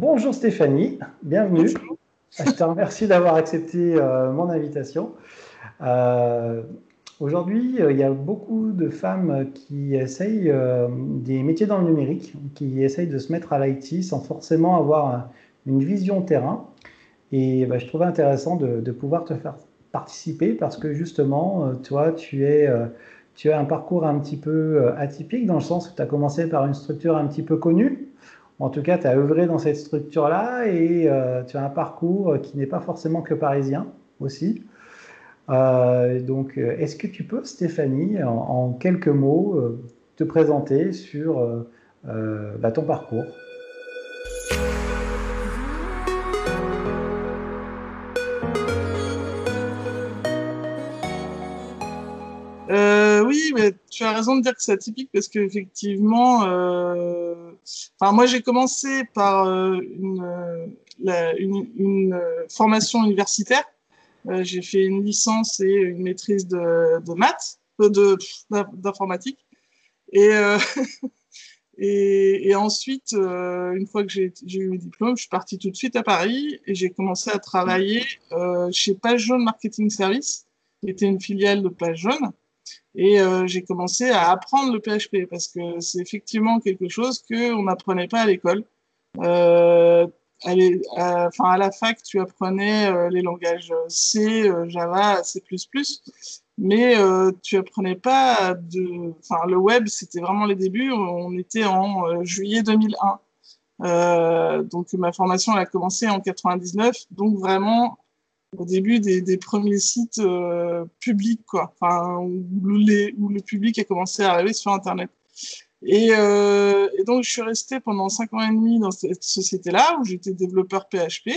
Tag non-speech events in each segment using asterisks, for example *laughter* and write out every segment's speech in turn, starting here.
bonjour Stéphanie, bienvenue. *laughs* Je te remercie d'avoir accepté euh, mon invitation. Euh, aujourd'hui, il y a beaucoup de femmes qui essayent des métiers dans le numérique, qui essayent de se mettre à l'IT sans forcément avoir une vision terrain. Et bah, je trouvais intéressant de, de, pouvoir te faire participer parce que justement, toi, tu es tu as un parcours un petit peu euh, atypique dans le sens où tu as commencé par une structure un petit peu connue. En tout cas, tu as œuvré dans cette structure-là et euh, tu as un parcours qui n'est pas forcément que parisien aussi. Euh, donc, est-ce que tu peux, Stéphanie, en, quelques mots, te présenter sur bah, ton parcours? Tu as raison de dire que c'est atypique parce qu'effectivement, euh, enfin, moi j'ai commencé par euh, une, une, formation universitaire. Euh, j'ai fait une licence et une maîtrise de, maths, de d'informatique. *laughs* Et, et, ensuite, une fois que j'ai eu mon diplôme, je suis partie tout de suite à Paris et j'ai commencé à travailler chez Page Jaune Marketing Service, qui était une filiale de Page Jaune. Et euh, j'ai commencé à apprendre le PHP parce que c'est effectivement quelque chose qu'on n'apprenait pas à l'école. Euh, à, enfin, à la fac, tu apprenais euh, les langages C, euh, Java, C++, mais euh, tu apprenais pas de. Enfin, le web, c'était vraiment les débuts. On était en juillet 2001. donc ma formation a commencé en 99, donc vraiment au début des, des premiers sites euh, publics, quoi, enfin, où, les, où, le public a commencé à arriver sur Internet. Et, euh, et, donc, je suis resté pendant cinq ans et demi dans cette société-là, où j'étais développeur PHP.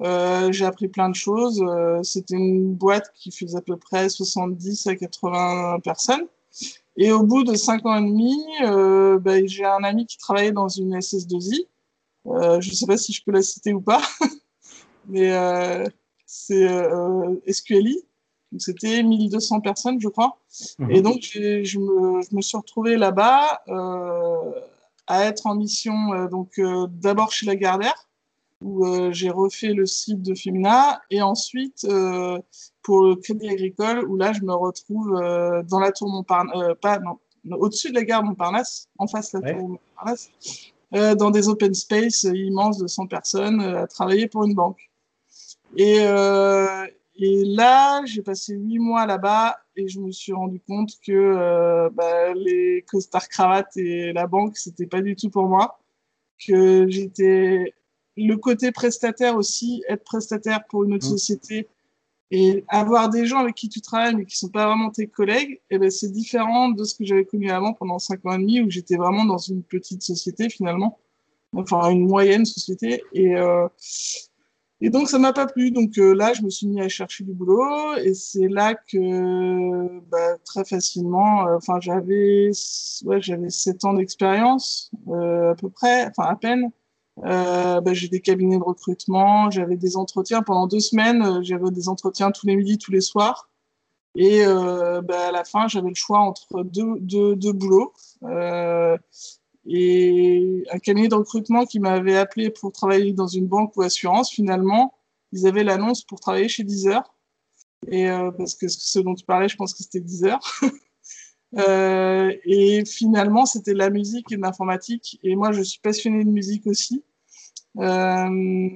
Euh, j'ai appris plein de choses. Euh, c'était une boîte qui faisait à peu près 70 à 80 personnes. Et au bout de cinq ans et demi, ben, j'ai un ami qui travaillait dans une SS2I. Euh, je ne sais pas si je peux la citer ou pas, *laughs* mais euh, c'est euh, SQLI. C'était 1200 personnes, je crois. Mhm. Et donc, je me, je me, suis retrouvé là-bas euh, à être en mission, euh, donc euh, d'abord chez Lagardère, où euh, j'ai refait le site de Femina, et ensuite pour le Crédit Agricole, où là, je me retrouve dans la tour Montparnasse, pas, non, au-dessus de la gare Montparnasse, en face de la tour Montparnasse, dans des open space immenses de 100 personnes, à travailler pour une banque. Et, euh, et là, j'ai passé huit mois là-bas et je me suis rendu compte que euh, bah, les costards cravates et la banque, c'était pas du tout pour moi. Que j'étais le côté prestataire aussi, être prestataire pour une autre mmh. société et avoir des gens avec qui tu travailles mais qui sont pas vraiment tes collègues, eh ben c'est différent de ce que j'avais connu avant pendant cinq ans et demi où j'étais vraiment dans une petite société finalement, enfin une moyenne société et euh, et donc, ça m'a pas plu. Donc euh, là, je me suis mis à chercher du boulot. Et c'est là que, bah, très facilement, euh, enfin, j'avais ouais, j'avais sept ans d'expérience, euh, à peu près, enfin, à peine. Bah, j'ai des cabinets de recrutement, j'avais des entretiens pendant deux semaines, j'avais des entretiens tous les midis, tous les soirs. Et bah, à la fin, j'avais le choix entre deux, deux, deux boulots. Et un cabinet de recrutement qui m'avait appelé pour travailler dans une banque ou assurance, finalement, ils avaient l'annonce pour travailler chez Deezer. Et euh, parce que ce dont tu parlais, je pense que c'était Deezer. *laughs* euh, et finalement, c'était la musique et l'informatique. Et moi, je suis passionnée de musique aussi. Euh,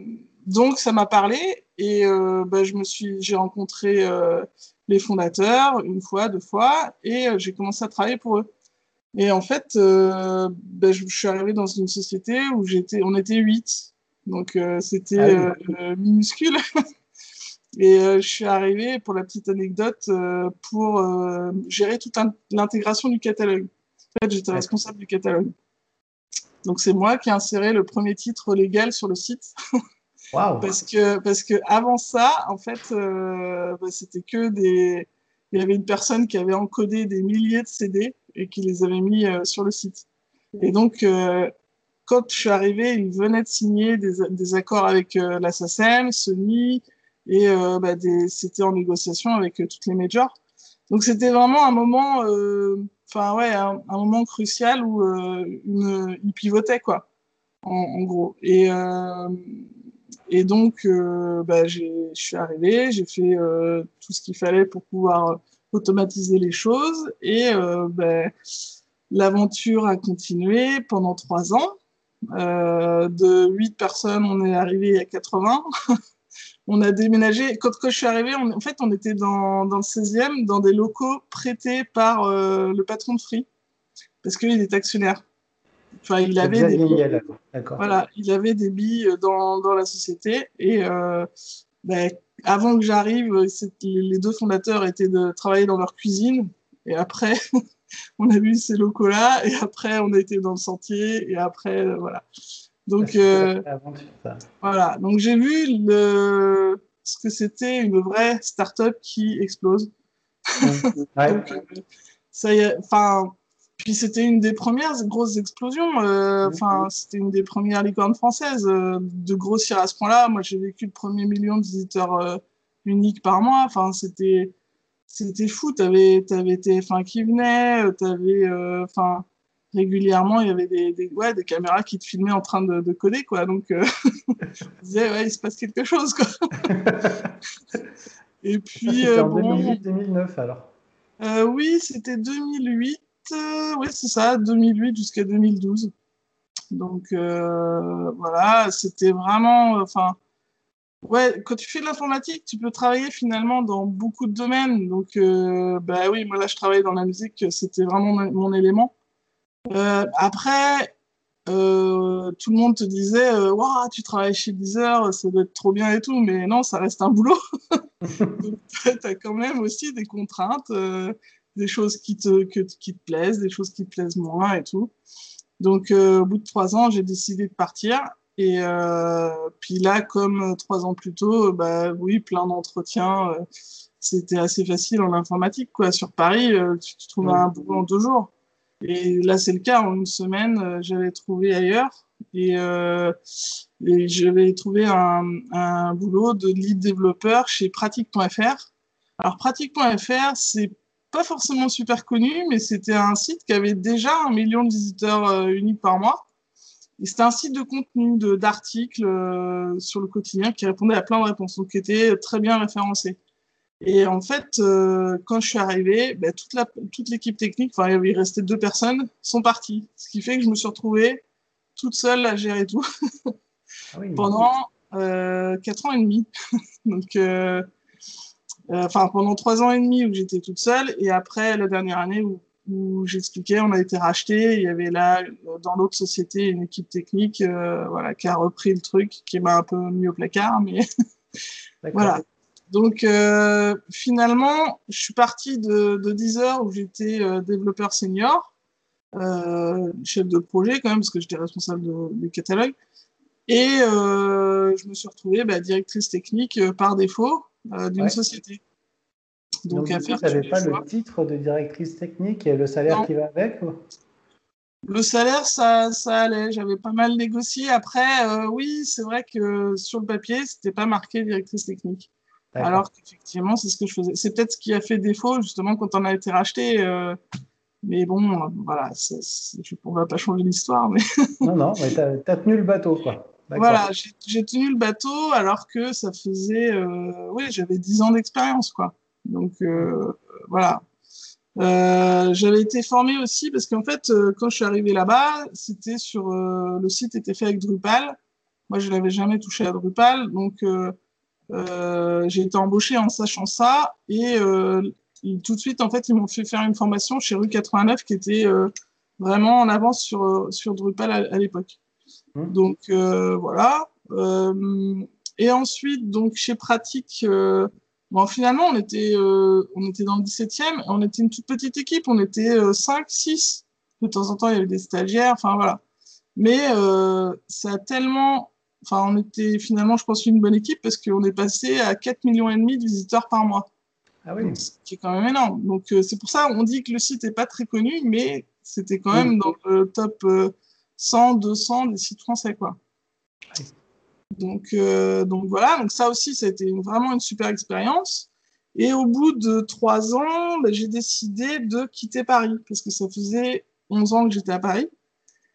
donc, ça m'a parlé. Et bah, je me suis, j'ai rencontré les fondateurs une fois, deux fois, et j'ai commencé à travailler pour eux. Et en fait, euh, ben, je, suis arrivé dans une société où j'étais, on était huit, donc euh, c'était ah euh, minuscule. *laughs* Et je suis arrivé, pour la petite anecdote, pour gérer toute l'intégration du catalogue. En fait, j'étais responsable du catalogue. Donc c'est moi qui ai inséré le premier titre légal sur le site. *laughs* Wow. parce que parce que avant ça, en fait, ben, c'était que des. Il y avait une personne qui avait encodé des milliers de CD et qui les avait mis euh, sur le site. Et donc, euh, quand je suis arrivé, ils venaient de signer des, accords avec euh, la SACEM, Sony, et bah, c'était en négociation avec toutes les majors. Donc c'était vraiment un moment, enfin ouais, un, moment crucial où une, ils pivotaient quoi. en, gros. Et, et donc, bah, je suis arrivée, j'ai fait tout ce qu'il fallait pour pouvoir automatiser les choses. Et bah, l'aventure a continué pendant trois ans. de huit personnes, on est arrivé à 80. *laughs* on a déménagé. Quand, je suis arrivée, en fait, on était dans, dans, le 16e, dans des locaux prêtés par le patron de Free, parce qu'il est actionnaire. Enfin, il avait des billes, voilà, il avait des billes dans, dans la société et euh, ben, avant que j'arrive, les deux fondateurs étaient de travailler dans leur cuisine. Et après *laughs* on a vu ces locaux-là. Et après on a été dans le sentier. Et après euh, voilà. Donc euh, voilà, donc j'ai vu le ce que c'était une vraie start-up qui explose. *laughs* donc, ça y est, enfin puis c'était une des premières grosses explosions. Euh, enfin, c'était une des premières licornes françaises euh, de grossir à ce point-là. Moi, j'ai vécu le premier million de visiteurs euh, uniques par mois. Enfin, c'était c'était fou. T'avais avais TF1 qui venait. T'avais enfin régulièrement il y avait des, des, ouais, des caméras qui te filmaient en train de, de coder quoi. Donc *laughs* je disais ouais, il se passe quelque chose quoi. *laughs* Et puis en bon, 2008-2009 alors. oui, c'était 2008 oui, c'est ça, 2008 jusqu'à 2012. Donc euh, voilà, c'était vraiment, enfin, ouais, quand tu fais de l'informatique, tu peux travailler finalement dans beaucoup de domaines. Donc, euh, bah oui, moi là, je travaillais dans la musique, c'était vraiment mon, élément. Euh, après, tout le monde te disait, waouh, tu travailles chez Deezer, ça doit être trop bien et tout, mais non, ça reste un boulot. *laughs* tu as quand même aussi des contraintes des choses qui te, qui te plaisent, des choses qui te plaisent moins et tout. Donc, euh, au bout de trois ans, j'ai décidé de partir. Et euh, puis là, comme trois ans plus tôt, bah oui, plein d'entretiens. Euh, c'était assez facile en informatique, quoi. Sur Paris, tu, tu trouves un boulot en deux jours. Et là, c'est le cas. En une semaine, j'avais trouvé ailleurs. Et, et j'avais trouvé un, un boulot de lead développeur chez pratique.fr. Alors, pratique.fr, c'est pas forcément super connu, mais c'était un site qui avait déjà un million de visiteurs euh, uniques par mois. Et c'était un site de contenu, d'articles euh, sur le quotidien qui répondait à plein de réponses, donc qui était très bien référencé. Et en fait, euh, quand je suis arrivé, bah, toute, la, toute l'équipe technique, enfin, il restait deux personnes, sont parties. Ce qui fait que je me suis retrouvée toute seule à gérer tout ah *laughs* pendant quatre ans et demi. *laughs* donc, enfin pendant trois ans et demi où j'étais toute seule et après la dernière année où, où j'expliquais, on a été racheté, il y avait là dans l'autre société une équipe technique euh, voilà qui a repris le truc, qui m'a un peu mis au placard, mais *laughs* voilà. Donc euh, finalement, je suis partie de, de 10 heures où j'étais euh, développeur senior, euh, chef de projet quand même parce que j'étais responsable de, du catalogue. Et euh, je me suis retrouvée bah, directrice technique par défaut euh, d'une société. Donc, à faire. Tu n'avais pas le titre de directrice technique et le salaire qui va avec Le salaire, ça, ça allait. J'avais pas mal négocié. Après, euh, oui, c'est vrai que sur le papier, c'était pas marqué directrice technique. Alors qu'effectivement, c'est ce que je faisais. C'est peut-être ce qui a fait défaut, justement, quand on a été racheté. Euh, mais bon, voilà, c on va pas changer l'histoire. Mais... non, non, mais tu as, tenu le bateau, quoi. Voilà, j'ai tenu le bateau alors que ça faisait, euh, oui, j'avais 10 ans d'expérience, quoi. Donc euh, voilà. Euh, j'avais été formé aussi parce qu'en fait, euh, quand je suis arrivé là-bas, c'était sur euh, le site était fait avec Drupal. Moi, je n'avais jamais touché à Drupal, donc j'ai été embauché en sachant ça et tout de suite, en fait, ils m'ont fait faire une formation chez Rue 89 qui était vraiment en avance sur sur Drupal à l'époque. Mmh. Donc euh, voilà. Euh, et ensuite, donc chez Pratique, euh, bon, finalement, on était, on était dans le 17e, on était une toute petite équipe, on était 5, 6. De temps en temps, il y avait des stagiaires, enfin voilà. Mais ça a tellement enfin, on était finalement, je pense, une bonne équipe parce qu'on est passé à 4 millions et demi de visiteurs par mois. Ah oui. Ce qui est quand même énorme. Donc, c'est pour ça, on dit que le site n'est pas très connu, mais c'était quand même dans le top 100, 200 des sites français, quoi. Donc, euh, donc voilà, donc ça aussi, ça a été vraiment une super expérience. Et au bout de trois ans, bah, j'ai décidé de quitter Paris parce que ça faisait 11 ans que j'étais à Paris.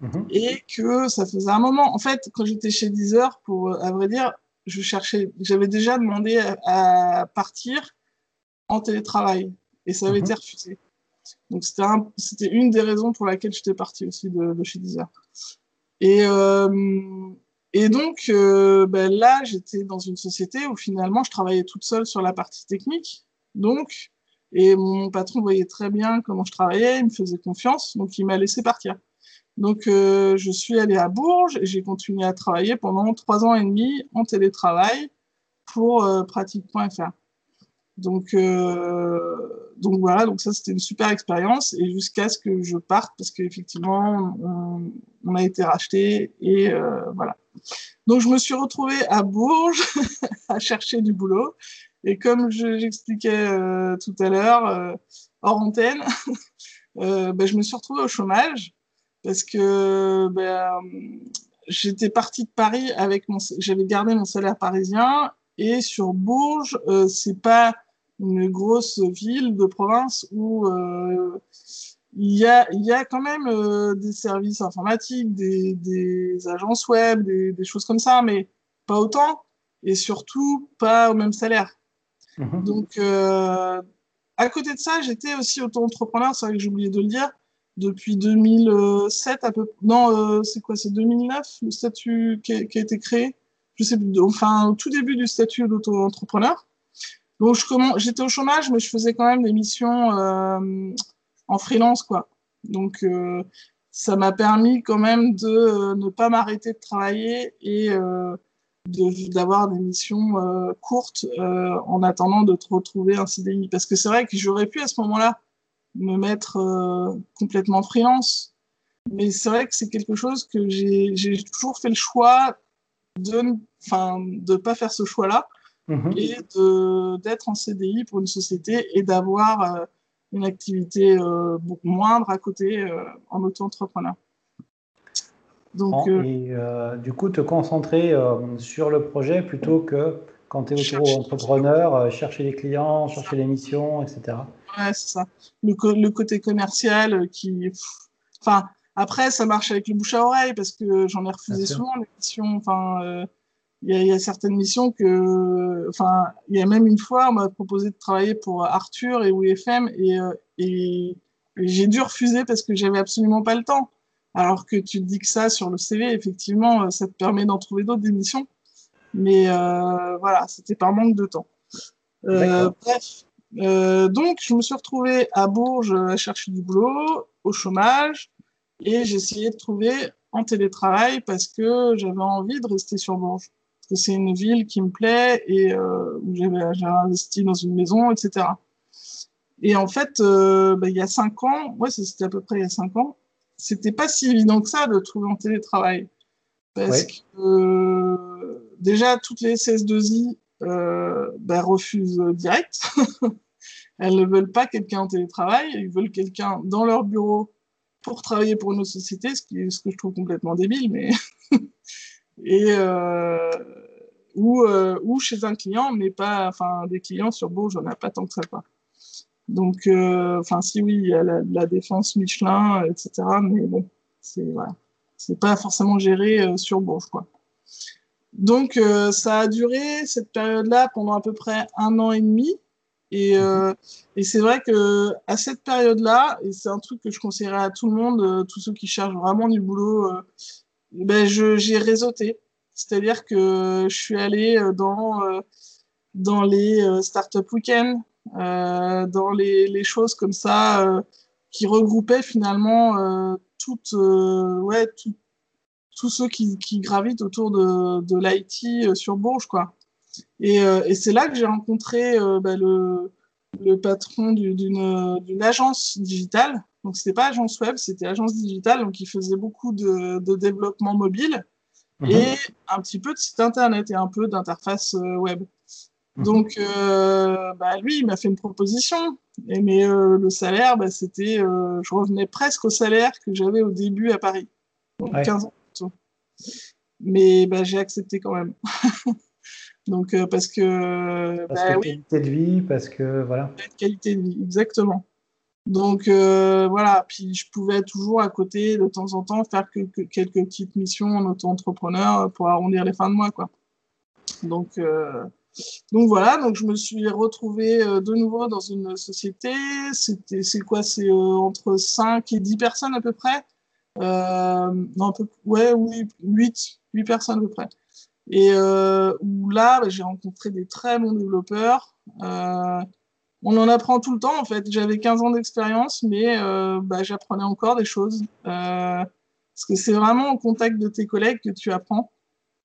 Mhm. Et que ça faisait un moment. En fait, quand j'étais chez Deezer, pour, à vrai dire, je cherchais, j'avais déjà demandé à, partir en télétravail et ça avait mhm. été refusé. Donc c'était une des raisons pour laquelle j'étais partie aussi de, chez Deezer. Et, euh, donc euh, ben là, j'étais dans une société où finalement je travaillais toute seule sur la partie technique. Donc, et mon patron voyait très bien comment je travaillais, il me faisait confiance, donc il m'a laissé partir. Donc, euh, je suis allée à Bourges et j'ai continué à travailler pendant trois ans et demi en télétravail pour pratique.fr. Donc, euh, donc voilà, donc ça c'était une super expérience. Et jusqu'à ce que je parte parce qu'effectivement on, a été racheté et voilà. Donc je me suis retrouvée à Bourges *laughs* à chercher du boulot. Et comme j'expliquais tout à l'heure hors antenne, *laughs* ben, je me suis retrouvée au chômage parce que ben, j'étais partie de Paris avec mon, j'avais gardé mon salaire parisien. Et sur Bourges, euh, c'est pas une grosse ville de province où euh, il y a, il y a quand même euh, des services informatiques, des, des agences web, des, des, choses comme ça, mais pas autant et surtout pas au même salaire. Mmh Donc, euh, à côté de ça, j'étais aussi auto-entrepreneur, c'est vrai que j'ai oublié de le dire depuis 2007 à peu non euh, c'est quoi c'est 2009 le statut qui a, qui a, été créé? Je sais enfin au tout début du statut d'auto-entrepreneur je j'étais au chômage mais je faisais quand même des missions euh, en freelance quoi. Donc euh, ça m'a permis quand même de euh, ne pas m'arrêter de travailler et euh, d'avoir des missions euh, courtes en attendant de te retrouver un CDI parce que c'est vrai que j'aurais pu à ce moment-là me mettre complètement freelance. Mais c'est vrai que c'est quelque chose que j'ai toujours fait le choix de ne pas faire ce choix-là mhm. et d'être en CDI pour une société et d'avoir euh, une activité euh, beaucoup moindre à côté en auto-entrepreneur. Donc, et du coup, te concentrer sur le projet plutôt que quand tu es auto-entrepreneur, chercher les clients, chercher les missions, etc. Ouais, c'est ça. Le, le, côté commercial euh, qui. Enfin, après, ça marche avec le bouche à oreille parce que j'en ai refusé souvent les missions. Enfin, euh, il y, a, y, a certaines missions que. Enfin, il y a même une fois, on m'a proposé de travailler pour Arthur et WFM et, euh, et, et j'ai dû refuser parce que j'avais absolument pas le temps. Alors que tu te dis que ça sur le CV, effectivement, ça te permet d'en trouver d'autres d'émissions. Mais euh, voilà, c'était par manque de temps. Euh, bref, euh, donc, je me suis retrouvée à Bourges à chercher du boulot, au chômage, et essayé de trouver en télétravail parce que j'avais envie de rester sur Bourges. Parce que c'est une ville qui me plaît et euh, où j'ai investi dans une maison, etc. Et en fait, euh, bah, il y a cinq ans, ouais, c'était à peu près il y a cinq ans, c'était pas si évident que ça de trouver en télétravail. Parce que euh, déjà, toutes les CS2I euh, bah, refusent direct. *laughs* Elles ne veulent pas quelqu'un en télétravail, ils veulent quelqu'un dans leur bureau pour travailler pour une autre société, ce, qui est, ce que je trouve complètement débile, mais *laughs* et euh, ou, euh, ou chez un client, mais pas, enfin des clients sur Bourges, j'en ai pas tant que ça pas. Donc, euh, enfin si oui, il y a la, la, défense Michelin, etc. Mais bon, c'est voilà, c'est pas forcément géré sur Bourges quoi. Donc, euh, ça a duré cette période-là pendant à peu près un an et demi. Et, euh, et c'est vrai que à cette période-là, et c'est un truc que je conseillerais à tout le monde, euh, tous ceux qui cherchent vraiment du boulot, ben j'ai réseauté. C'est-à-dire que je suis allée euh, dans dans les startup week-ends, dans les, les, choses comme ça qui regroupaient finalement toutes ouais tout, tous ceux qui, qui, gravitent autour de, de l'IT sur Bourges, quoi. Et, euh, et c'est là que j'ai rencontré euh, bah, le, le, patron d'une agence digitale. Donc, c'était pas agence web, c'était agence digitale. Donc, il faisait beaucoup de, de développement mobile mhm. et un petit peu de site internet et un peu d'interface euh, web. Mhm. Donc, euh, bah, lui, il m'a fait une proposition. Et, mais euh, le salaire, bah, c'était, euh, je revenais presque au salaire que j'avais au début à Paris. Donc, ouais. 15 ans Mais bah, j'ai accepté quand même. *laughs* Donc, euh, parce que. Parce bah, que oui. qualité de vie, parce que. Voilà. Qualité de vie, exactement. Donc euh, voilà, puis je pouvais toujours à côté de temps en temps faire quelques, petites missions en auto-entrepreneur pour arrondir les fins de mois quoi. Donc euh, donc voilà, donc je me suis retrouvée euh, de nouveau dans une société. C'était c'est quoi? C'est entre 5 et 10 personnes à peu près. non, un peu, ouais, oui, 8, 8 personnes à peu près. Et où là, bah, j'ai rencontré des très bons développeurs. Euh, on en apprend tout le temps en fait. J'avais 15 ans d'expérience, mais euh, bah, j'apprenais encore des choses. Euh, parce que c'est vraiment au contact de tes collègues que tu apprends.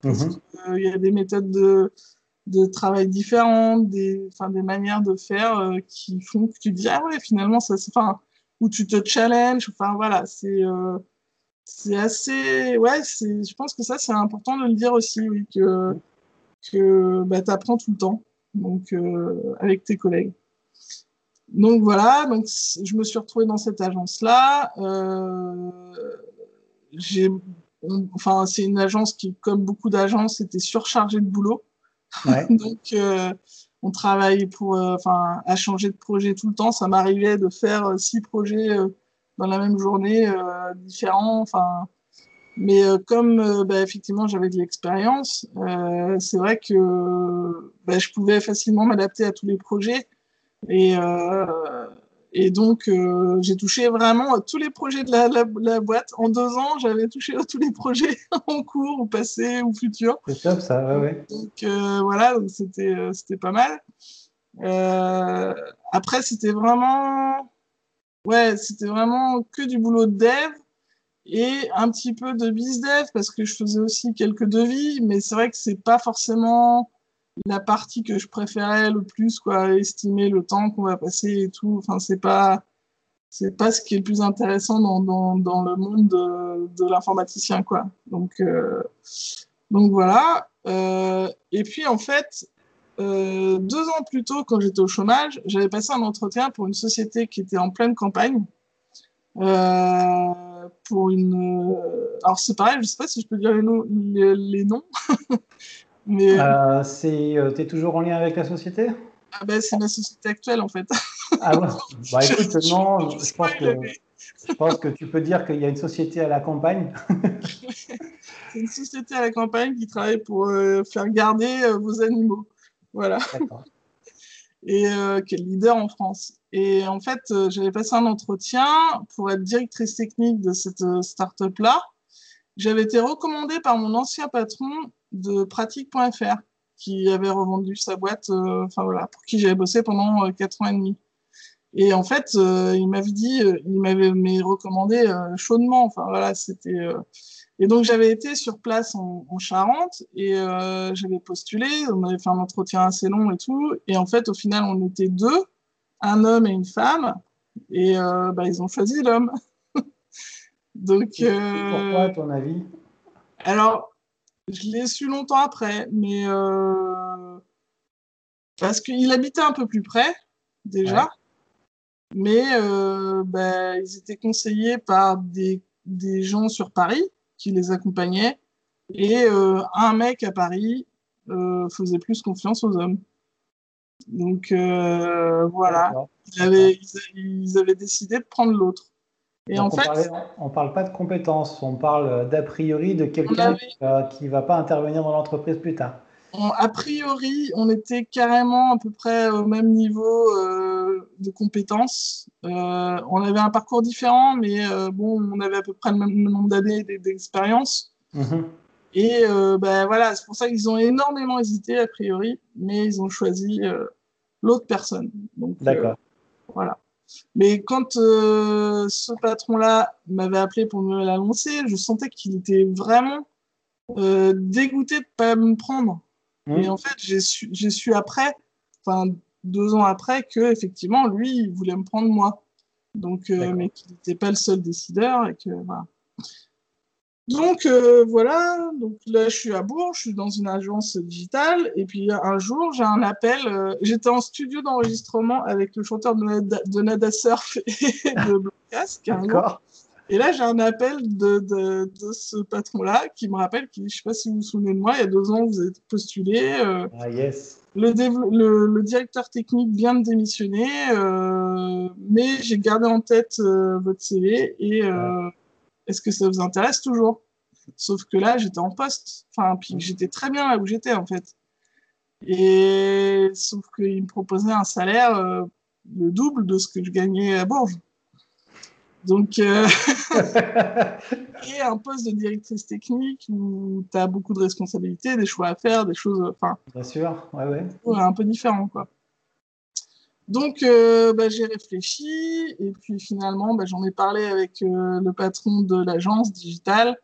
Mhm. Il y a des méthodes de, de travail différentes, des, des manières de faire euh, qui font que tu dis ah ouais finalement ça c'est enfin où tu te challenges. Enfin voilà c'est c'est assez ouais c'est je pense que ça c'est important de le dire aussi oui que que bah, tu apprends tout le temps donc avec tes collègues. Donc voilà, donc je me suis retrouvée dans cette agence-là. Euh, enfin, c'est une agence qui, comme beaucoup d'agences, était surchargée de boulot. *laughs* donc euh, on travaille pour, euh, enfin, à changer de projet tout le temps. Ça m'arrivait de faire euh, six projets euh, dans la même journée différents. Enfin, mais comme bah, effectivement j'avais de l'expérience, c'est vrai que bah, je pouvais facilement m'adapter à tous les projets. Et, euh, et donc, euh, j'ai touché vraiment à tous les projets de la, la, boîte. En deux ans, j'avais touché à tous les projets *laughs* en cours, ou passé, ou futur. C'est top, ça, ouais, ouais. Donc, euh, voilà, c'était, c'était pas mal. après, c'était vraiment, ouais, c'était vraiment que du boulot de dev et un petit peu de biz dev parce que je faisais aussi quelques devis, mais c'est vrai que c'est pas forcément la partie que je préférais le plus, quoi, estimer le temps qu'on va passer et tout. Enfin, c'est pas, c'est pas ce qui est le plus intéressant dans, dans, dans le monde de, l'informaticien, quoi. Donc, euh, donc voilà. Euh, et puis, en fait, euh, deux ans plus tôt, quand j'étais au chômage, j'avais passé un entretien pour une société qui était en pleine campagne. Pour une. Alors, c'est pareil, je sais pas si je peux dire les noms. *laughs* Mais... Euh, c'est, euh, es toujours en lien avec la société? Ah ben, C'est ma société actuelle en fait. Ah ouais? Bah *laughs* écoute, non, je pense, que, je pense que tu peux dire qu'il y a une société à la campagne. *laughs* c'est une société à la campagne qui travaille pour euh, faire garder euh, vos animaux. Voilà. Et qui est leader en France? Et en fait, j'avais passé un entretien pour être directrice technique de cette start-up-là. J'avais été recommandée par mon ancien patron de pratique.fr qui avait revendu sa boîte, euh, enfin voilà, pour qui j'avais bossé pendant euh, quatre ans et demi. Et en fait, euh, il m'avait dit, il m'avait recommandé chaudement. Enfin voilà, c'était. Et donc j'avais été sur place en, en Charente et j'avais postulé. On avait fait un entretien assez long et tout. Et en fait, au final, on était deux, un homme et une femme. Et bah, ils ont choisi l'homme. *laughs* donc. Pourquoi, à ton avis? Alors, je l'ai su longtemps après, mais euh, parce qu'il habitait un peu plus près, déjà. Mais euh, bah, ils étaient conseillés par des, des, gens sur Paris qui les accompagnaient. Et euh, un mec à Paris faisait plus confiance aux hommes. Donc voilà, ils avaient, ils avaient décidé de prendre l'autre. Et en on fait, ne parle pas de compétences, on parle d'a priori de quelqu'un qui ne va pas intervenir dans l'entreprise plus tard. a priori, on était carrément à peu près au même niveau euh, de compétences. Euh, on avait un parcours différent, mais euh, bon, on avait à peu près le même nombre d'années d'expérience. Mhm. Et ben voilà, c'est pour ça qu'ils ont énormément hésité a priori, mais ils ont choisi l'autre personne. D'accord. voilà. Mais quand euh, ce patron-là m'avait appelé pour me l'annoncer, je sentais qu'il était vraiment euh, dégoûté de ne pas me prendre. Mmh. Et en fait, j'ai su, su, après, enfin deux ans après, que effectivement, lui, il voulait me prendre moi. Donc, euh, mais qu'il n'était pas le seul décideur et que voilà. Donc euh, voilà, donc là je suis à Bourg, je suis dans une agence digitale, et puis un jour j'ai un appel, euh, j'étais en studio d'enregistrement avec le chanteur de Nada, de Nada *laughs* Surf et de Blancas, et là j'ai un appel de, de, de ce patron-là qui me rappelle, qui, je sais pas si vous vous souvenez de moi, il y a deux ans vous avez postulé. Euh, ah yes. Le, le, le, directeur technique vient de démissionner, mais j'ai gardé en tête votre CV et est-ce que ça vous intéresse toujours? Sauf que là, j'étais en poste. Enfin, puis j'étais très bien là où j'étais, en fait. Et sauf qu'il me proposait un salaire euh, le double de ce que je gagnais à Bourges. Donc, euh, *laughs* et un poste de directrice technique où tu as beaucoup de responsabilités, des choix à faire, des choses. Enfin, Bien sûr, ouais, ouais. Un peu différent, quoi. Donc, euh, bah, j'ai réfléchi et puis finalement, bah, j'en ai parlé avec le patron de l'agence digitale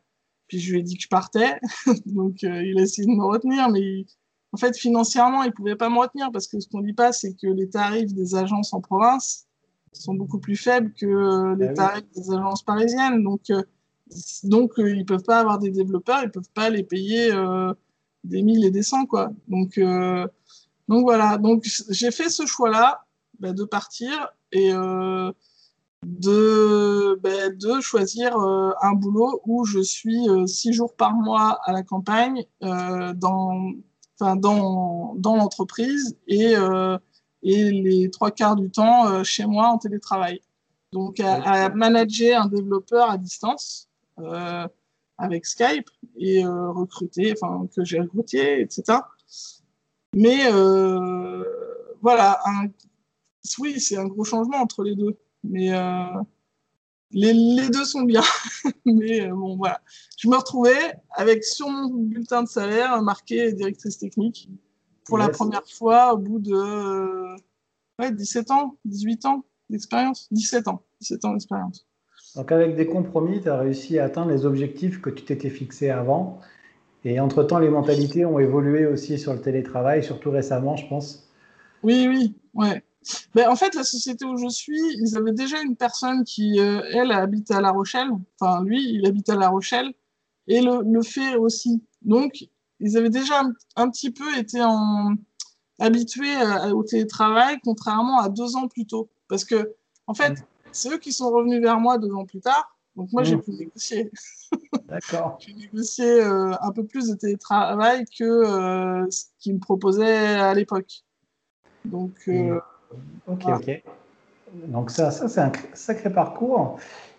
puis je lui ai dit que je partais. *laughs* Donc euh, il a essayé de me retenir, mais en fait financièrement il pouvait pas me retenir parce que ce qu'on dit pas c'est que les tarifs des agences en province sont beaucoup plus faibles que euh, les ah tarifs des agences parisiennes. Donc euh, donc ils peuvent pas avoir des développeurs, ils peuvent pas les payer des 1000 et des 100 quoi. Donc donc voilà. Donc j'ai fait ce choix là bah, de partir et de, ben, de choisir euh, un boulot où je suis euh, six jours par mois à la campagne euh, dans, dans, dans l'entreprise et, et les trois quarts du temps chez moi en télétravail. Donc à, manager un développeur à distance avec Skype et recruter, enfin que j'ai recruté, etc. Mais voilà, oui, c'est un gros changement entre les deux. Mais euh, les, les, deux sont bien. *laughs* mais euh, bon, voilà. Je me retrouvais avec sur mon bulletin de salaire marqué directrice technique pour la première fois au bout de euh, ouais, 17 ans, 18 ans d'expérience. 17 ans. 17 ans d'expérience. Donc avec des compromis, tu as réussi à atteindre les objectifs que tu t'étais fixés avant. Et entre-temps, les mentalités ont évolué aussi sur le télétravail, surtout récemment, je pense. Oui, oui, ouais. En fait, la société où je suis, ils avaient déjà une personne qui, euh, elle, habite à La Rochelle. Enfin, lui, il habite à La Rochelle et le, le fait aussi. Donc, ils avaient déjà un, petit peu été en, habitués au télétravail, contrairement à deux ans plus tôt. Parce que, en fait, mm. c'est eux qui sont revenus vers moi deux ans plus tard. Donc, moi, j'ai mm. pu négocier. *laughs* D'accord. j'ai négocié euh, un peu plus de télétravail que euh, ce qu'ils me proposaient à l'époque. Donc, mm. Ok, ok. Donc ça, ça c'est un sacré parcours.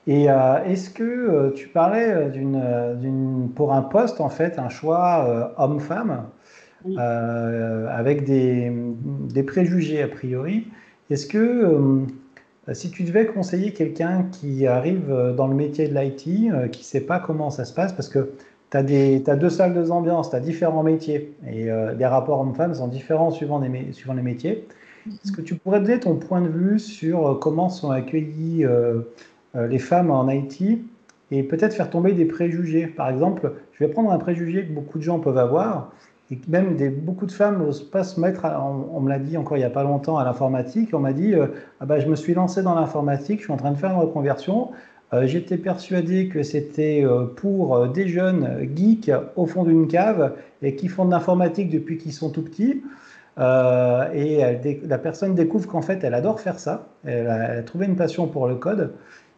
Et euh, est-ce que euh, tu parlais euh, d'une, pour un poste, en fait, un choix homme-femme, avec des, des, préjugés a priori Est-ce que si tu devais conseiller quelqu'un qui arrive dans le métier de l'IT, qui ne sait pas comment ça se passe, parce que tu as, as, deux salles de ambiance, tu as différents métiers, et les rapports hommes-femmes sont différents suivant, des, suivant les métiers. Est-ce que tu pourrais donner ton point de vue sur euh, comment sont accueillies euh, euh, les femmes en Haïti et peut-être faire tomber des préjugés? Par exemple, je vais prendre un préjugé que beaucoup de gens peuvent avoir et que même beaucoup de femmes n'osent pas se mettre, on, me l'a dit encore il n'y a pas longtemps à l'informatique, on m'a dit ah bah, je me suis lancé dans l'informatique, je suis en train de faire une reconversion. J'étais persuadé que c'était pour des jeunes geeks au fond d'une cave et qui font de l'informatique depuis qu'ils sont tout petits. Euh, et la personne découvre qu'en fait, elle adore faire ça. Elle a, trouvé une passion pour le code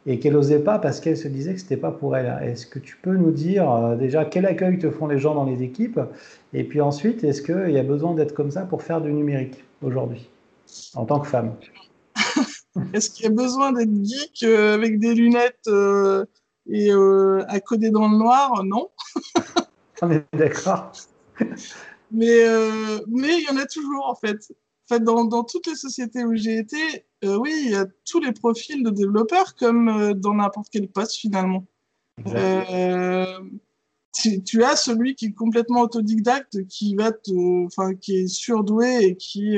et qu'elle n'osait pas parce qu'elle se disait que ce n'était pas pour elle. Est-ce que tu peux nous dire euh, déjà quel accueil te font les gens dans les équipes? Et puis ensuite, est-ce qu'il y a besoin d'être comme ça pour faire du numérique aujourd'hui, en tant que femme? *laughs* Est-ce qu'il y a besoin d'être geek euh, avec des lunettes et à coder dans le noir? Non. *laughs* On est d'accord. Mais euh, mais il y en a toujours en fait. En fait, dans, dans toutes les sociétés où j'ai été, euh, oui, il y a tous les profils de développeurs comme euh, dans n'importe quel poste finalement. Tu, tu, as celui qui est complètement autodidacte, qui va te, enfin, qui est surdoué et qui,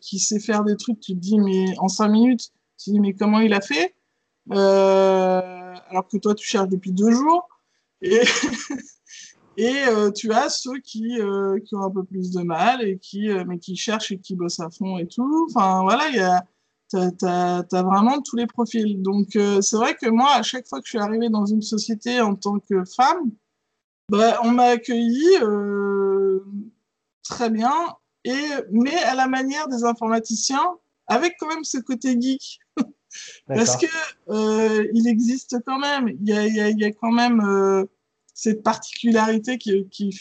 qui sait faire des trucs. Tu te dis, mais en cinq minutes, tu te dis, mais comment il a fait? Alors que toi, tu cherches depuis deux jours. Et *laughs* Et euh, tu as ceux qui, euh, qui ont un peu plus de mal et qui, euh, mais qui cherchent et qui bossent à fond et tout. Enfin, voilà, il y a, t'as, as, vraiment tous les profils. Donc, c'est vrai que moi, à chaque fois que je suis arrivée dans une société en tant que femme, bah, on m'a accueilli très bien, et, mais à la manière des informaticiens, avec quand même ce côté geek. *laughs* Parce que il existe quand même, il y a, y, a, y a, quand même cette particularité qui, qui,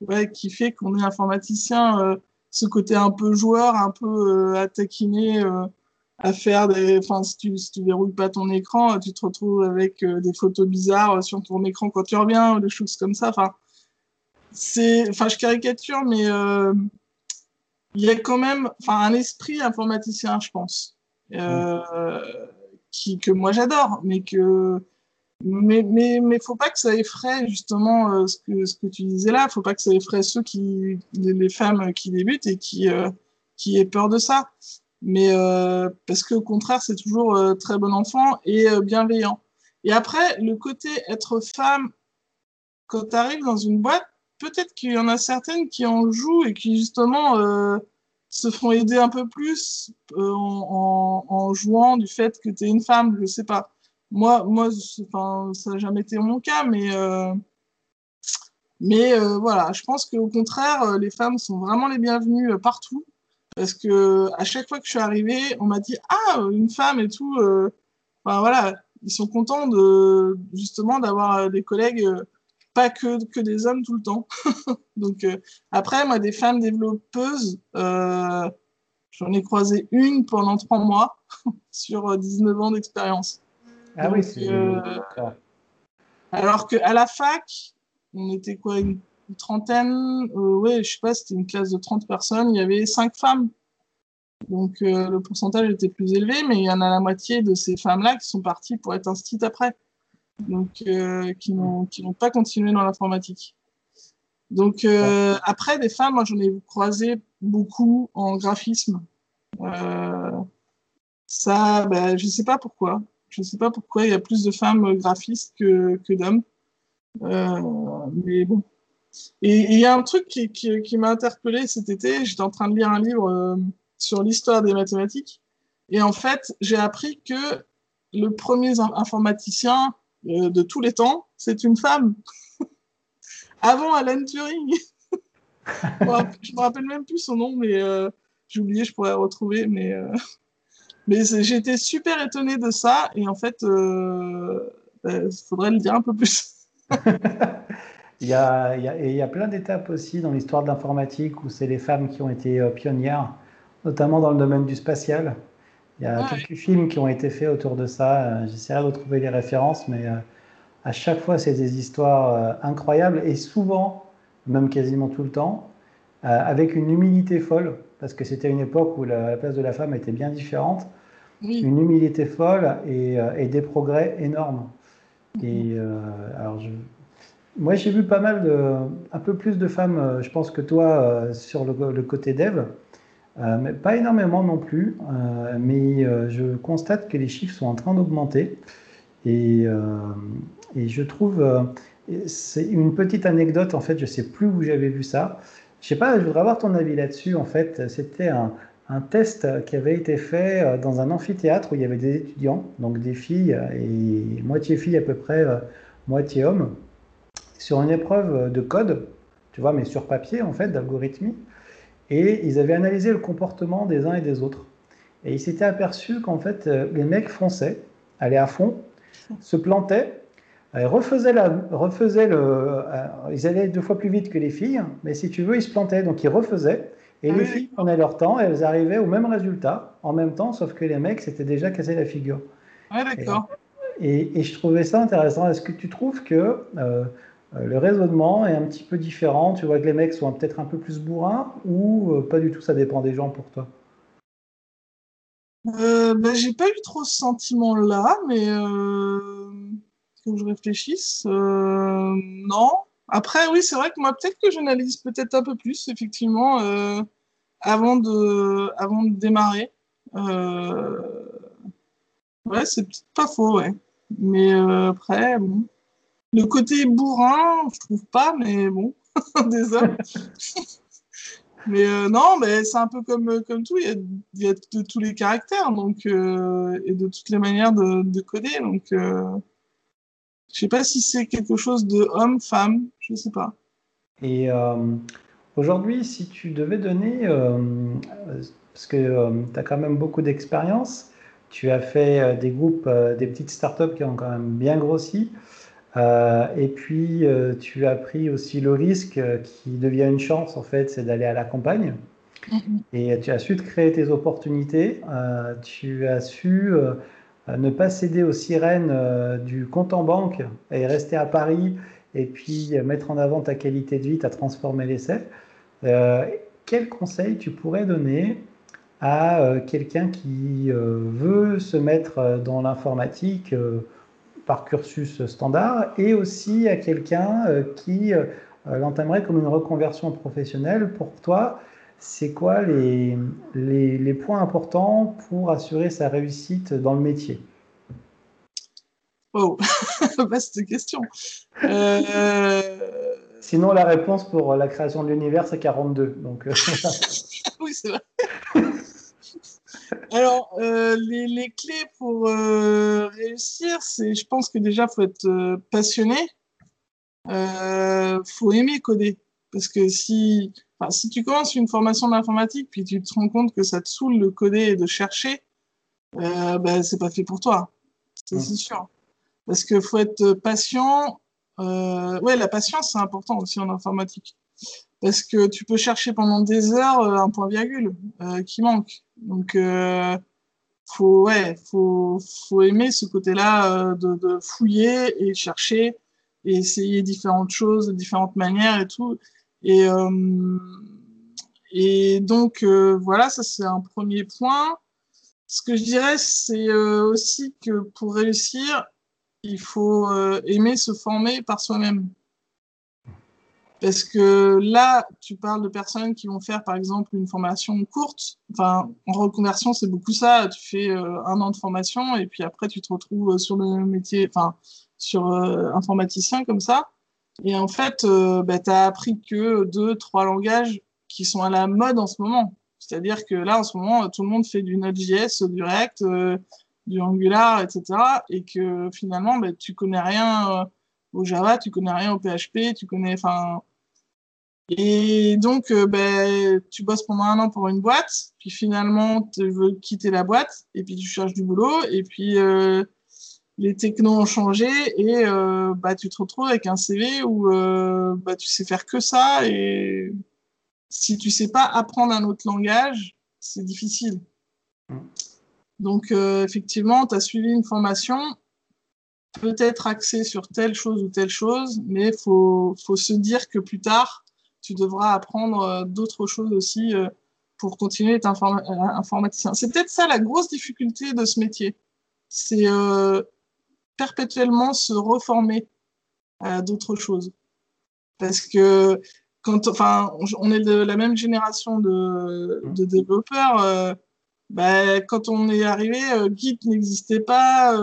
ouais, qui fait qu'on est informaticien, euh, ce côté un peu joueur, un peu euh, à taquiner, euh, à faire des. Enfin, si tu, si tu verrouilles pas ton écran, tu te retrouves avec des photos bizarres sur ton écran quand tu reviens, ou des choses comme ça. Enfin, c'est. Enfin, je caricature, mais il y a quand même enfin, un esprit informaticien, je pense, euh, qui, que moi j'adore, mais que mais mais mais faut pas que ça effraie justement euh, ce que ce que tu disais là, faut pas que ça effraie ceux qui les, femmes qui débutent et qui euh, qui aient peur de ça. Mais euh, parce qu'au contraire, c'est toujours euh, très bon enfant et bienveillant. Et après, le côté être femme quand tu arrives dans une boîte, peut-être qu'il y en a certaines qui en jouent et qui justement euh, se font aider un peu plus euh, en, en, jouant du fait que tu es une femme, je sais pas. Moi, moi ça n'a jamais été mon cas, mais, euh, mais voilà, je pense qu'au contraire, les femmes sont vraiment les bienvenues partout. Parce que à chaque fois que je suis arrivée, on m'a dit Ah, une femme et tout. Voilà, ils sont contents de, justement d'avoir des collègues pas que, que des hommes tout le temps. *laughs* Donc euh, après, moi, des femmes développeuses, euh, j'en ai croisé une pendant trois mois *laughs* sur 19 ans d'expérience. Ah oui, c'est euh, Alors qu'à la fac, on était quoi, une, trentaine euh, Ouais, je sais pas, c'était une classe de 30 personnes, il y avait cinq femmes. Donc le pourcentage était plus élevé, mais il y en a la moitié de ces femmes-là qui sont parties pour être instites après donc euh, qui n'ont pas continué dans l'informatique. Donc euh, après des femmes, moi j'en ai croisé beaucoup en graphisme. Euh, ça, ben, je sais pas pourquoi. Je sais pas pourquoi il y a plus de femmes graphistes que, que d'hommes. Euh, mais bon. Et il y a un truc qui, qui, m'a interpellé cet été. J'étais en train de lire un livre euh, sur l'histoire des mathématiques. Et en fait, j'ai appris que le premier informaticien euh, de tous les temps, c'est une femme. *laughs* Avant Alan Turing. *laughs* je me rappelle même plus son nom, mais j'ai oublié, je pourrais retrouver. Mais, mais été super étonnée de ça. Et en fait, il ben, faudrait le dire un peu plus. *laughs* il, y a, il, y a, il y a plein d'étapes aussi dans l'histoire de l'informatique où c'est les femmes qui ont été pionnières, notamment dans le domaine du spatial. Il y a quelques films qui ont été faits autour de ça. Euh, j'essaierai de retrouver les références, mais euh, à chaque fois, c'est des histoires euh, incroyables et souvent, même quasiment tout le temps, avec une humilité folle, parce que c'était une époque où la, place de la femme était bien différente. Une humilité folle et, et, des progrès énormes. Et alors, je, moi, j'ai vu pas mal de, un peu plus de femmes, je pense que toi, sur le, le côté dev. Euh, mais pas énormément non plus, euh, mais euh, je constate que les chiffres sont en train d'augmenter. Et, et, je trouve, c'est une petite anecdote en fait, je sais plus où j'avais vu ça. Je sais pas, je voudrais avoir ton avis là-dessus. En fait, c'était un, test qui avait été fait dans un amphithéâtre où il y avait des étudiants, donc des filles et moitié filles à peu près, moitié hommes, sur une épreuve de code, tu vois, mais sur papier en fait, d'algorithmie. Et ils avaient analysé le comportement des uns et des autres. Et ils s'étaient aperçus qu'en fait, euh, les mecs fonçaient, allaient à fond, se plantaient, euh, refaisaient, la, refaisaient le. Euh, ils allaient deux fois plus vite que les filles, mais si tu veux, ils se plantaient. Donc ils refaisaient. Et ah les filles prenaient leur temps et elles arrivaient au même résultat en même temps, sauf que les mecs s'étaient déjà cassé la figure. Ah, d'accord. Et, et, je trouvais ça intéressant. Est-ce que tu trouves que euh, le raisonnement est un petit peu différent? Tu vois que les mecs sont peut-être un peu plus bourrins ou euh, pas du tout, ça dépend des gens pour toi? Euh, ben, J'ai pas eu trop ce sentiment-là, mais euh, faut que je réfléchisse. Euh, non. Après, oui, c'est vrai que moi, peut-être que j'analyse peut-être un peu plus, effectivement, avant, de, avant de démarrer. Ouais, c'est peut-être pas faux, ouais. Mais après, bon. Le côté bourrin, je trouve pas, mais bon, *laughs* hommes. *laughs* mais euh, non, mais c'est un peu comme, comme tout, il y, a, il y a de tous les caractères donc, euh, et de toutes les manières de, de coder. Donc, euh, je sais pas si c'est quelque chose de homme, femme, je sais pas. Et euh, aujourd'hui, si tu devais donner, euh, parce que tu as quand même beaucoup d'expérience, tu as fait des groupes, des petites startups qui ont quand même bien grossi. Euh, et puis, euh, tu as pris aussi le risque euh, qui devient une chance, en fait, c'est d'aller à la campagne. Et tu as su te créer tes opportunités, euh, tu as su euh, ne pas céder aux sirènes euh, du compte en banque et rester à Paris et puis mettre en avant ta qualité de vie, ta transformer l'essai. quel conseil tu pourrais donner à quelqu'un qui veut se mettre dans l'informatique par cursus standard et aussi à quelqu'un qui l'entamerait comme une reconversion professionnelle pour toi c'est quoi les, les, points importants pour assurer sa réussite dans le métier? Oh, *laughs* vaste question. Euh, Sinon, la réponse pour la création de l'univers, c'est 42. Donc, euh, *laughs* oui, c'est vrai. Alors, euh, les, les, clés pour réussir, c'est, je pense que déjà, il faut être passionné. Il faut aimer coder. Parce que si, si tu commences une formation d'informatique, puis tu te rends compte que ça te saoule de coder et de chercher, euh, ben, c'est pas fait pour toi. C'est sûr. Parce qu'il faut être patient. Euh, ouais, la patience, c'est important aussi en informatique. Parce que tu peux chercher pendant des heures euh, un point virgule euh, qui manque. Donc, euh, faut, ouais, faut, faut aimer ce côté-là de, de, fouiller et chercher et essayer différentes choses de différentes manières et tout. Et, euh, et donc, euh, voilà, ça c'est un premier point. Ce que je dirais, c'est euh, aussi que pour réussir, il faut aimer se former par soi-même. Parce que là, tu parles de personnes qui vont faire, par exemple, une formation courte. En reconversion, c'est beaucoup ça. Tu fais un an de formation et puis après, tu te retrouves sur le métier, enfin, sur informaticien comme ça. Et en fait, euh, bah, tu as appris que deux, trois langages qui sont à la mode en ce moment. C'est-à-dire que là, en ce moment, tout le monde fait du Node.js, du React, euh, du Angular, etc. Et que finalement, bah, tu connais rien euh, au Java, tu connais rien au PHP, tu connais, enfin. Et donc, bah, tu bosses pendant un an pour une boîte, puis finalement, tu veux quitter la boîte, et puis tu cherches du boulot, et puis les technos ont changé et euh, bah, tu te retrouves avec un CV où euh, bah, tu sais faire que ça et si tu sais pas apprendre un autre langage, c'est difficile. Mm. Donc euh, effectivement, tu as suivi une formation, peut-être axée sur telle chose ou telle chose, mais il faut, faut, se dire que plus tard, tu devras apprendre d'autres choses aussi pour continuer à être informaticien. C'est peut-être ça la grosse difficulté de ce métier. C'est perpétuellement se reformer à d'autres choses. Parce que quand, enfin, on est de la même génération de, de développeurs. Euh, bah, quand on est arrivé, euh, Git n'existait pas,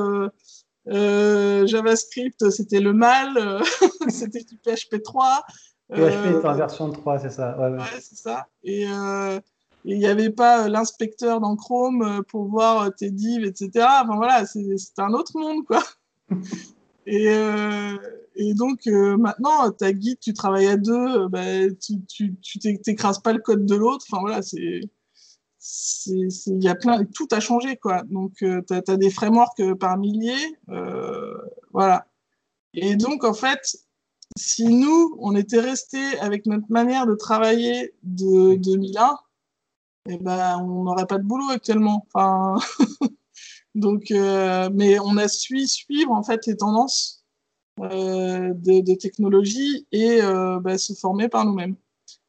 euh, JavaScript c'était le mal, *laughs* c'était du PHP 3. PHP est en version 3, c'est ça. Ouais, ouais. c'est ça. Et il n'y avait pas l'inspecteur dans Chrome pour voir tes divs, etc. Enfin voilà, c'est un autre monde, quoi. Et, euh, et, donc, euh, maintenant, ta guide, tu travailles à deux, bah, tu t'écrases pas le code de l'autre. Enfin, voilà, c'est. Il y a plein. Tout a changé, quoi. Donc, euh, tu as, des frameworks par milliers. voilà. Et donc, en fait, si nous, on était restés avec notre manière de travailler de 2001, eh ben, on n'aurait pas de boulot actuellement. Enfin. *laughs* Donc, euh, mais on a su suivre en fait les tendances euh, de, de, technologie et euh, bah, se former par nous-mêmes.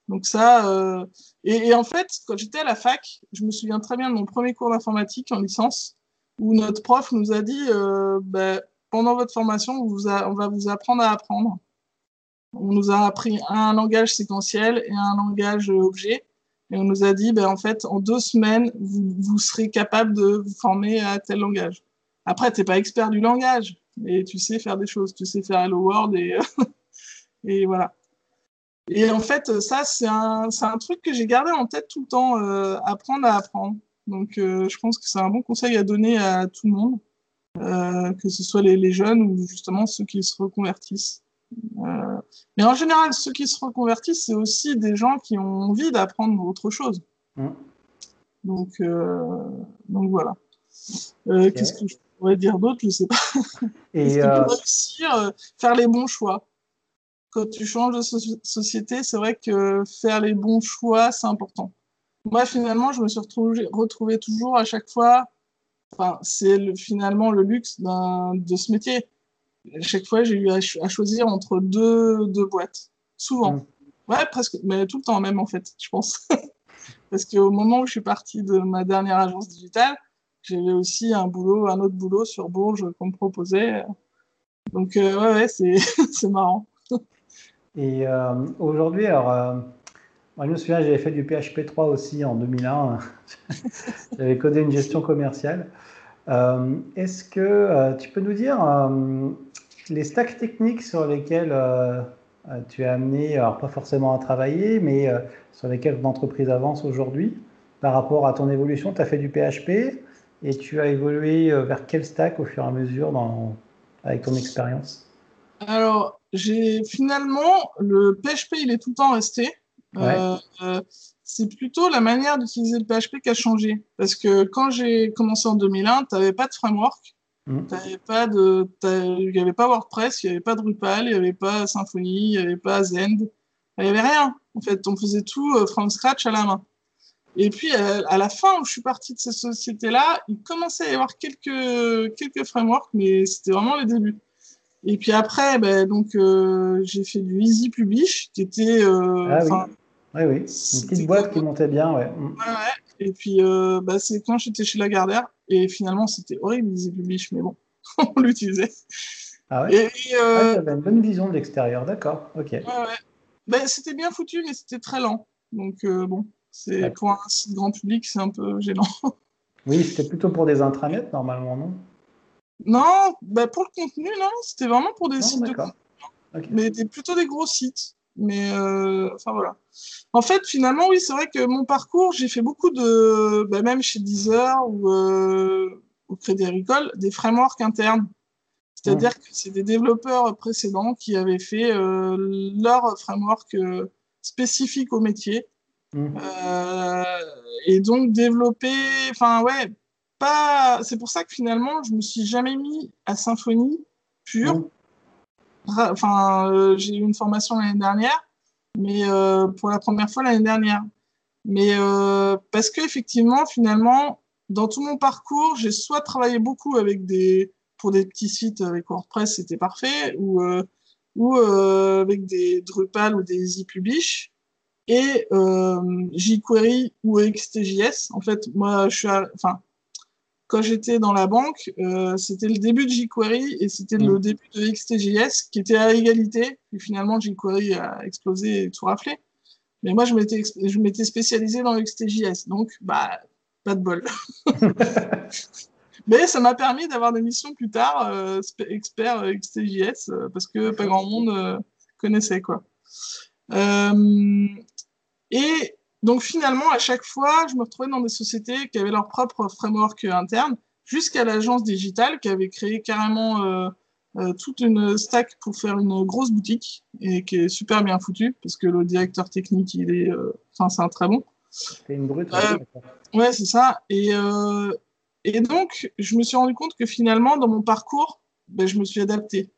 Donc ça, euh, et, et, en fait, quand j'étais à la fac, je me souviens très bien de mon premier cours d'informatique en licence, où notre prof nous a dit, bah, pendant votre formation, on, vous a, on va vous apprendre à apprendre. On nous a appris un langage séquentiel et un langage objet. Et on nous a dit, ben, en fait, en deux semaines, vous, serez capable de vous former à tel langage. Après, tu n'es pas expert du langage, mais tu sais faire des choses. Tu sais faire Hello World et, *laughs* voilà. Et en fait, ça, c'est un, truc que j'ai gardé en tête tout le temps, euh, apprendre à apprendre. Donc, euh, je pense que c'est un bon conseil à donner à tout le monde, euh, que ce soit les, jeunes ou justement ceux qui se reconvertissent. Euh, mais en général, ceux qui se reconvertissent, c'est aussi des gens qui ont envie d'apprendre autre chose. Mm. Donc, euh, donc voilà. Euh, qu'est-ce que je pourrais dire d'autre? Je ne sais pas. Et réussir, faire les bons choix? Quand tu changes de société, c'est vrai que faire les bons choix, c'est important. moi, finalement, je me suis retrouvé, retrouvé toujours à chaque fois. Enfin, c'est le, finalement le luxe de ce métier. À chaque fois, j'ai eu à, choisir entre deux, deux boîtes. Souvent. Mm. Ouais, presque, mais tout le temps même, en fait, je pense. *laughs* Parce qu'au moment où je suis partie de ma dernière agence digitale, j'avais aussi un boulot, un autre boulot sur Bourges qu'on me proposait. Donc, euh, ouais, ouais c'est *laughs* marrant. Et euh, aujourd'hui, alors, euh, moi, je me souviens, j'avais fait du PHP 3 aussi en 2001. *laughs* j'avais codé une gestion commerciale. Est-ce que tu peux nous dire les stacks techniques sur lesquels tu es amené, alors pas forcément à travailler, mais sur lesquels l'entreprise avance aujourd'hui par rapport à ton évolution Tu as fait du PHP et tu as évolué vers quel stack au fur et à mesure dans, avec ton expérience? Alors, j'ai finalement, le PHP, il est tout le temps resté. Euh, euh, c'est plutôt la manière d'utiliser le PHP qui a changé. Parce que quand j'ai commencé en 2001, tu n'avais pas de framework. Mmh. pas de, il n'y avait pas WordPress, il n'y avait pas Drupal, il n'y avait pas Symfony, il n'y avait pas Zend. Il n'y avait rien. En fait, on faisait tout euh, from scratch à la main. Et puis, à la fin où je suis partie de cette société-là, il commençait à y avoir quelques, quelques frameworks, mais c'était vraiment les débuts. Et puis après, ben, donc, euh, j'ai fait du Easy Publish, qui était. Euh, ah oui. oui, Une petite boîte qui montait bien, ouais. Mm. Ouais, ouais. Et puis, euh, bah, c'est quand j'étais chez Lagardère. Et finalement, c'était horrible, Easy Publish, mais bon, *laughs* on l'utilisait. Ah ouais et, euh, ah, une bonne vision de l'extérieur, d'accord. Ok. Ouais, ouais. Ben, c'était bien foutu, mais c'était très lent. Donc, bon, c'est pour un site grand public, c'est un peu gênant. *laughs* Oui, c'était plutôt pour des intranets, normalement, non? Non, bah pour le contenu, non, c'était vraiment pour des sites de Mais des, plutôt des gros sites. Mais euh, enfin voilà. En fait, finalement, oui, c'est vrai que mon parcours, j'ai fait beaucoup de, bah, même chez Deezer ou euh, au Crédit Agricole, des frameworks internes. C'est-à-dire que c'est des développeurs précédents qui avaient fait euh, leur framework spécifique au métier. Mmh. et donc développer, enfin ouais, c'est pour ça que finalement, je me suis jamais mis à symphonie pure. Enfin, euh, j'ai eu une formation l'année dernière, mais euh, pour la première fois l'année dernière. Mais euh, parce que effectivement, finalement, dans tout mon parcours, j'ai soit travaillé beaucoup avec des pour des petits sites avec WordPress, c'était parfait, ou avec des Drupal ou des EasyPublish et jQuery ou XTJS. En fait, moi, je suis, enfin, quand j'étais dans la banque, euh, c'était le début de jQuery et c'était le mm. début de XTJS qui était à égalité. Puis finalement, jQuery a explosé et tout raflé. Mais moi, je m'étais, je m'étais spécialisé dans XTJS. Donc, bah, pas de bol. *laughs* Mais ça m'a permis d'avoir des missions plus tard, euh, expert XTJS, euh, parce que pas grand monde connaissait, quoi. et donc finalement, à chaque fois, je me retrouvais dans des sociétés qui avaient leur propre framework interne, jusqu'à l'agence digitale qui avait créé carrément euh, euh, toute une stack pour faire une grosse boutique et qui est super bien foutue parce que le directeur technique, il est, euh, enfin, c'est un très bon. C'est une brute. ouais, c'est ça. Et, et donc, je me suis rendu compte que finalement, dans mon parcours, ben, je me suis adapté.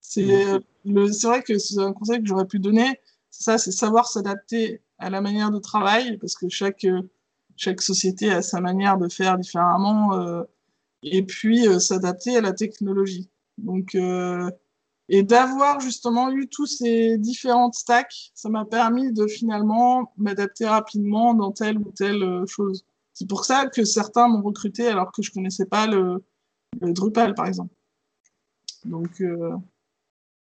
C'est mmh. vrai que c'est un conseil que j'aurais pu donner. Ça, c'est savoir s'adapter à la manière de travail, parce que chaque, euh, chaque société a sa manière de faire différemment, euh, et puis euh, s'adapter à la technologie. Donc, et d'avoir justement eu tous ces différentes stacks, ça m'a permis de finalement m'adapter rapidement dans telle ou telle chose. C'est pour ça que certains m'ont recruté alors que je connaissais pas le, Drupal, par exemple. Donc,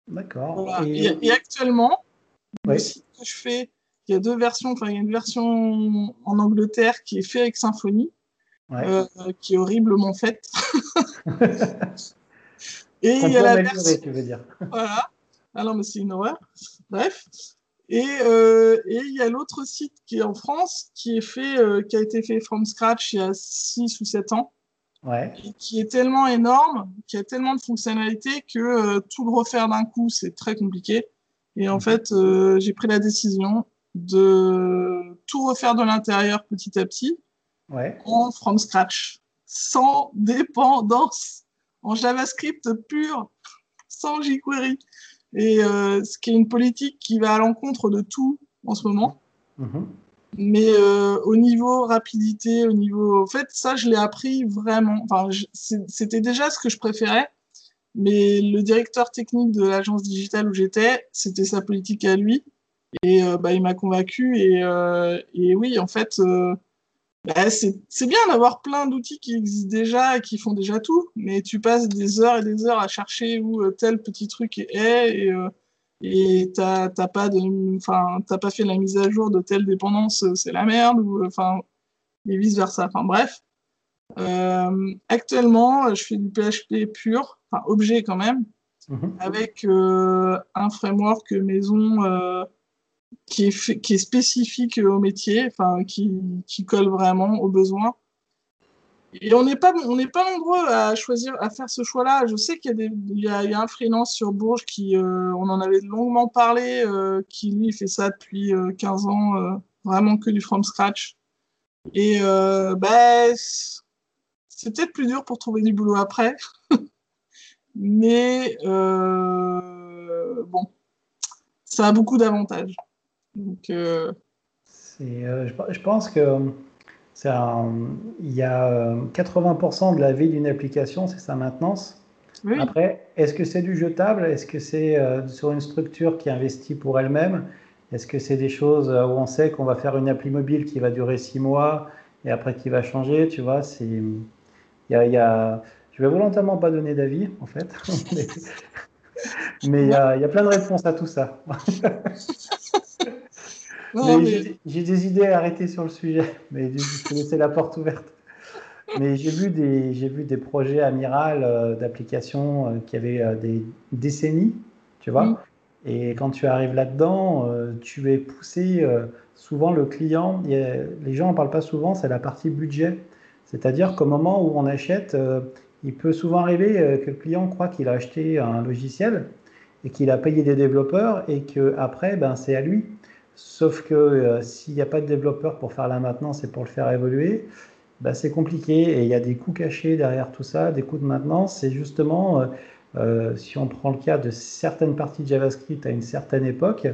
D'accord. Et... actuellement, le site que je fais il y a deux versions. Enfin, il y a une version en Angleterre qui est faite avec Symfony, euh, qui est horriblement faite. *laughs* Et il y a la version. Tu veux dire. *laughs* Voilà. Ah non, mais c'est une horreur. Bref. Et, euh, et il y a l'autre site qui est en France, qui, est fait, euh, qui a été fait from scratch il y a 6 ou 7 ans. Ouais. Et qui est tellement énorme, qui a tellement de fonctionnalités que tout le refaire d'un coup, c'est très compliqué. Et en mhm. fait, j'ai pris la décision de tout refaire de l'intérieur petit à petit en from scratch, sans dépendance, en JavaScript pur, sans jQuery. Et euh, ce qui est une politique qui va à l'encontre de tout en ce moment. Mm-hmm. Mais euh, au niveau rapidité, au niveau. En fait, ça, je l'ai appris vraiment. Enfin, c'était déjà ce que je préférais. Mais le directeur technique de l'agence digitale où j'étais, c'était sa politique à lui. Et euh, bah, il m'a convaincu. Et, euh, et, oui, en fait, euh, bah, c'est bien d'avoir plein d'outils qui existent déjà et qui font déjà tout. Mais tu passes des heures et des heures à chercher où tel petit truc est. Et, euh, et t'as pas de, enfin, t'as pas fait la mise à jour de telle dépendance, c'est la merde, ou enfin, et vice versa. Enfin bref. Euh, actuellement, je fais du PHP pur, enfin objet quand même, mhm. avec euh, un framework maison qui, est spécifique au métier, enfin qui, colle vraiment aux besoins. Et on n'est pas, pas nombreux à choisir, à faire ce choix-là. Je sais qu'il y a y a, un freelance sur Bourges qui, euh, on en avait longuement parlé, euh, qui lui fait ça depuis 15 euh, ans, euh, vraiment que du from scratch. Et bah, c'est peut-être plus dur pour trouver du boulot après, *laughs* mais bon, ça a beaucoup d'avantages. Donc, je, je pense que il y a 80% euh, de la vie d'une application, c'est sa maintenance. Après, est-ce que c'est du jetable? Est-ce que c'est euh, sur une structure qui investit pour elle-même? Est-ce que c'est des choses euh, où on sait qu'on va faire une appli mobile qui va durer six mois et après qui va changer Tu vois, c'est. Il y a, il y a... Je vais volontairement pas donner d'avis, en fait. *laughs* *laughs* Mais il y, a, il y a plein de réponses à tout ça. *laughs* J'ai des idées à arrêter sur le sujet, *laughs* mais je vais laisser la porte ouverte. Mais j'ai vu des, j'ai vu des projets amiral euh, d'applications euh, qui avaient euh, des décennies, tu vois. Mm. Et quand tu arrives là-dedans, tu es poussé. souvent, le client, les gens n'en parlent pas souvent, c'est la partie budget. C'est-à-dire qu'au moment où on achète, il peut souvent arriver que le client croit qu'il a acheté un logiciel et qu'il a payé des développeurs et qu'après, ben, c'est à lui. Sauf que euh, s'il n'y a pas de développeur pour faire la maintenance et pour le faire évoluer, bah, c'est compliqué et il y a des coûts cachés derrière tout ça, des coûts de maintenance. C'est justement, euh, euh, si on prend le cas de certaines parties de JavaScript à une certaine époque,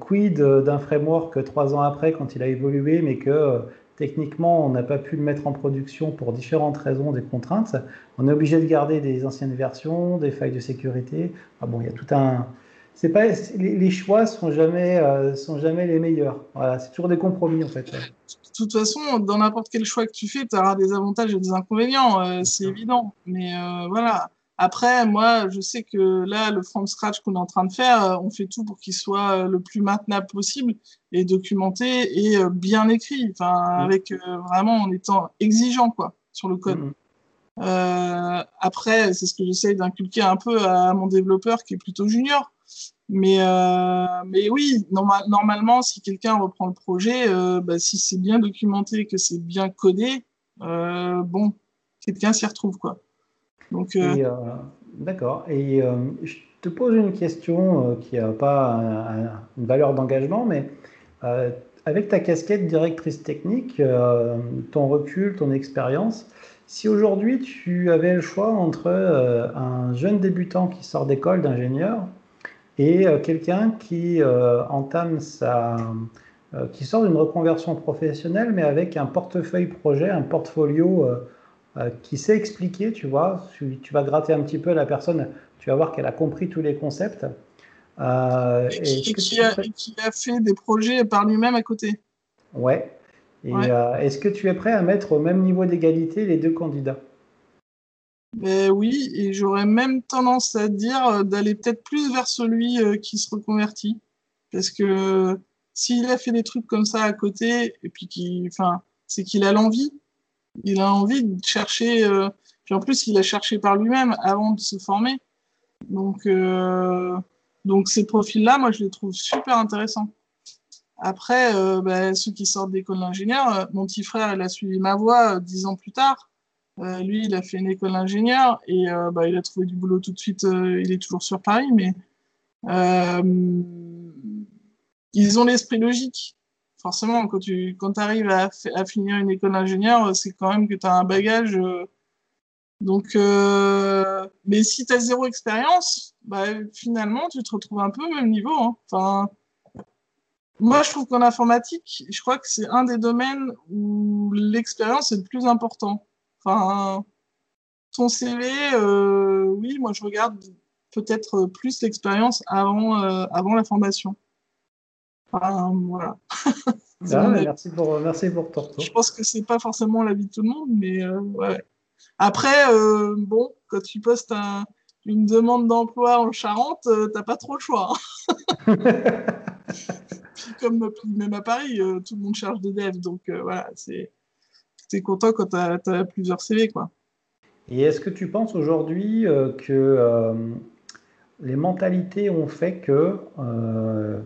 quid d'un framework trois ans après quand il a évolué, mais que techniquement on n'a pas pu le mettre en production pour différentes raisons, des contraintes, on est obligé de garder des anciennes versions, des failles de sécurité. Ah bon, il y a tout un, c'est pas les, choix sont jamais euh, sont jamais les meilleurs. Voilà, c'est toujours des compromis en fait. De toute façon, dans n'importe quel choix que tu fais, tu auras des avantages et des inconvénients, euh, c'est évident. Mais euh, voilà. Après, moi, je sais que là, le from scratch qu'on est en train de faire, on fait tout pour qu'il soit le plus maintenable possible et documenté et bien écrit. Enfin, mm. avec vraiment en étant exigeant quoi sur le code. Mm. après, c'est ce que j'essaye d'inculquer un peu à mon développeur qui est plutôt junior mais, euh, mais oui, normalement, si quelqu'un reprend le projet, euh, bah, si c'est bien documenté, que c'est bien codé, euh, bon, quelqu'un s'y retrouve. quoi. Donc, D'accord. Et je te pose une question qui n'a pas une valeur d'engagement, mais avec ta casquette directrice technique, ton recul, ton expérience, si aujourd'hui tu avais le choix entre un jeune débutant qui sort d'école d'ingénieur et euh, quelqu'un qui euh, entame sa, euh, qui sort d'une reconversion professionnelle, mais avec un portefeuille projet, un portfolio qui sait expliquer, tu vois, tu, vas gratter un petit peu la personne, tu vas voir qu'elle a compris tous les concepts. et, qui, a, fait des projets par lui-même à côté? Ouais. Est-ce que tu es prêt à mettre au même niveau d'égalité les deux candidats? Ben oui, et j'aurais même tendance à dire euh, d'aller peut-être plus vers celui euh, qui se reconvertit. Parce que s'il a fait des trucs comme ça à côté, et puis enfin, c'est qu'il a l'envie. Il a envie de chercher. Euh, puis en plus, il a cherché par lui-même avant de se former. Donc, donc ces profils-là, moi, je les trouve super intéressants. Après, ben, ceux qui sortent d'école d'ingénieur, mon petit frère, il a suivi ma voie dix ans plus tard. Euh, lui, il a fait une école d'ingénieur et euh, bah, il a trouvé du boulot tout de suite. Euh, il est toujours sur Paris, mais ils ont l'esprit logique. Forcément, quand tu arrives à, finir une école d'ingénieur, c'est quand même que tu as un bagage. donc, mais si tu as zéro expérience, bah, finalement, tu te retrouves un peu au même niveau. Hein. Moi, je trouve qu'en informatique, je crois que c'est un des domaines où l'expérience est le plus important. Enfin, ton CV, euh, oui, moi, je regarde peut-être plus l'expérience avant, euh, avant la formation. Enfin, voilà. *laughs* Ah, merci, pour, merci pour ton Je pense que c'est pas forcément l'avis de tout le monde, mais euh, ouais. Après, bon, quand tu postes une demande d'emploi en Charente, t'as pas trop le choix. Hein. *laughs* comme même à Paris, euh, tout le monde cherche des devs. Donc euh, voilà, c'est es content quand tu as, plusieurs CV. Quoi. Et est-ce que tu penses aujourd'hui euh, que les mentalités ont fait que,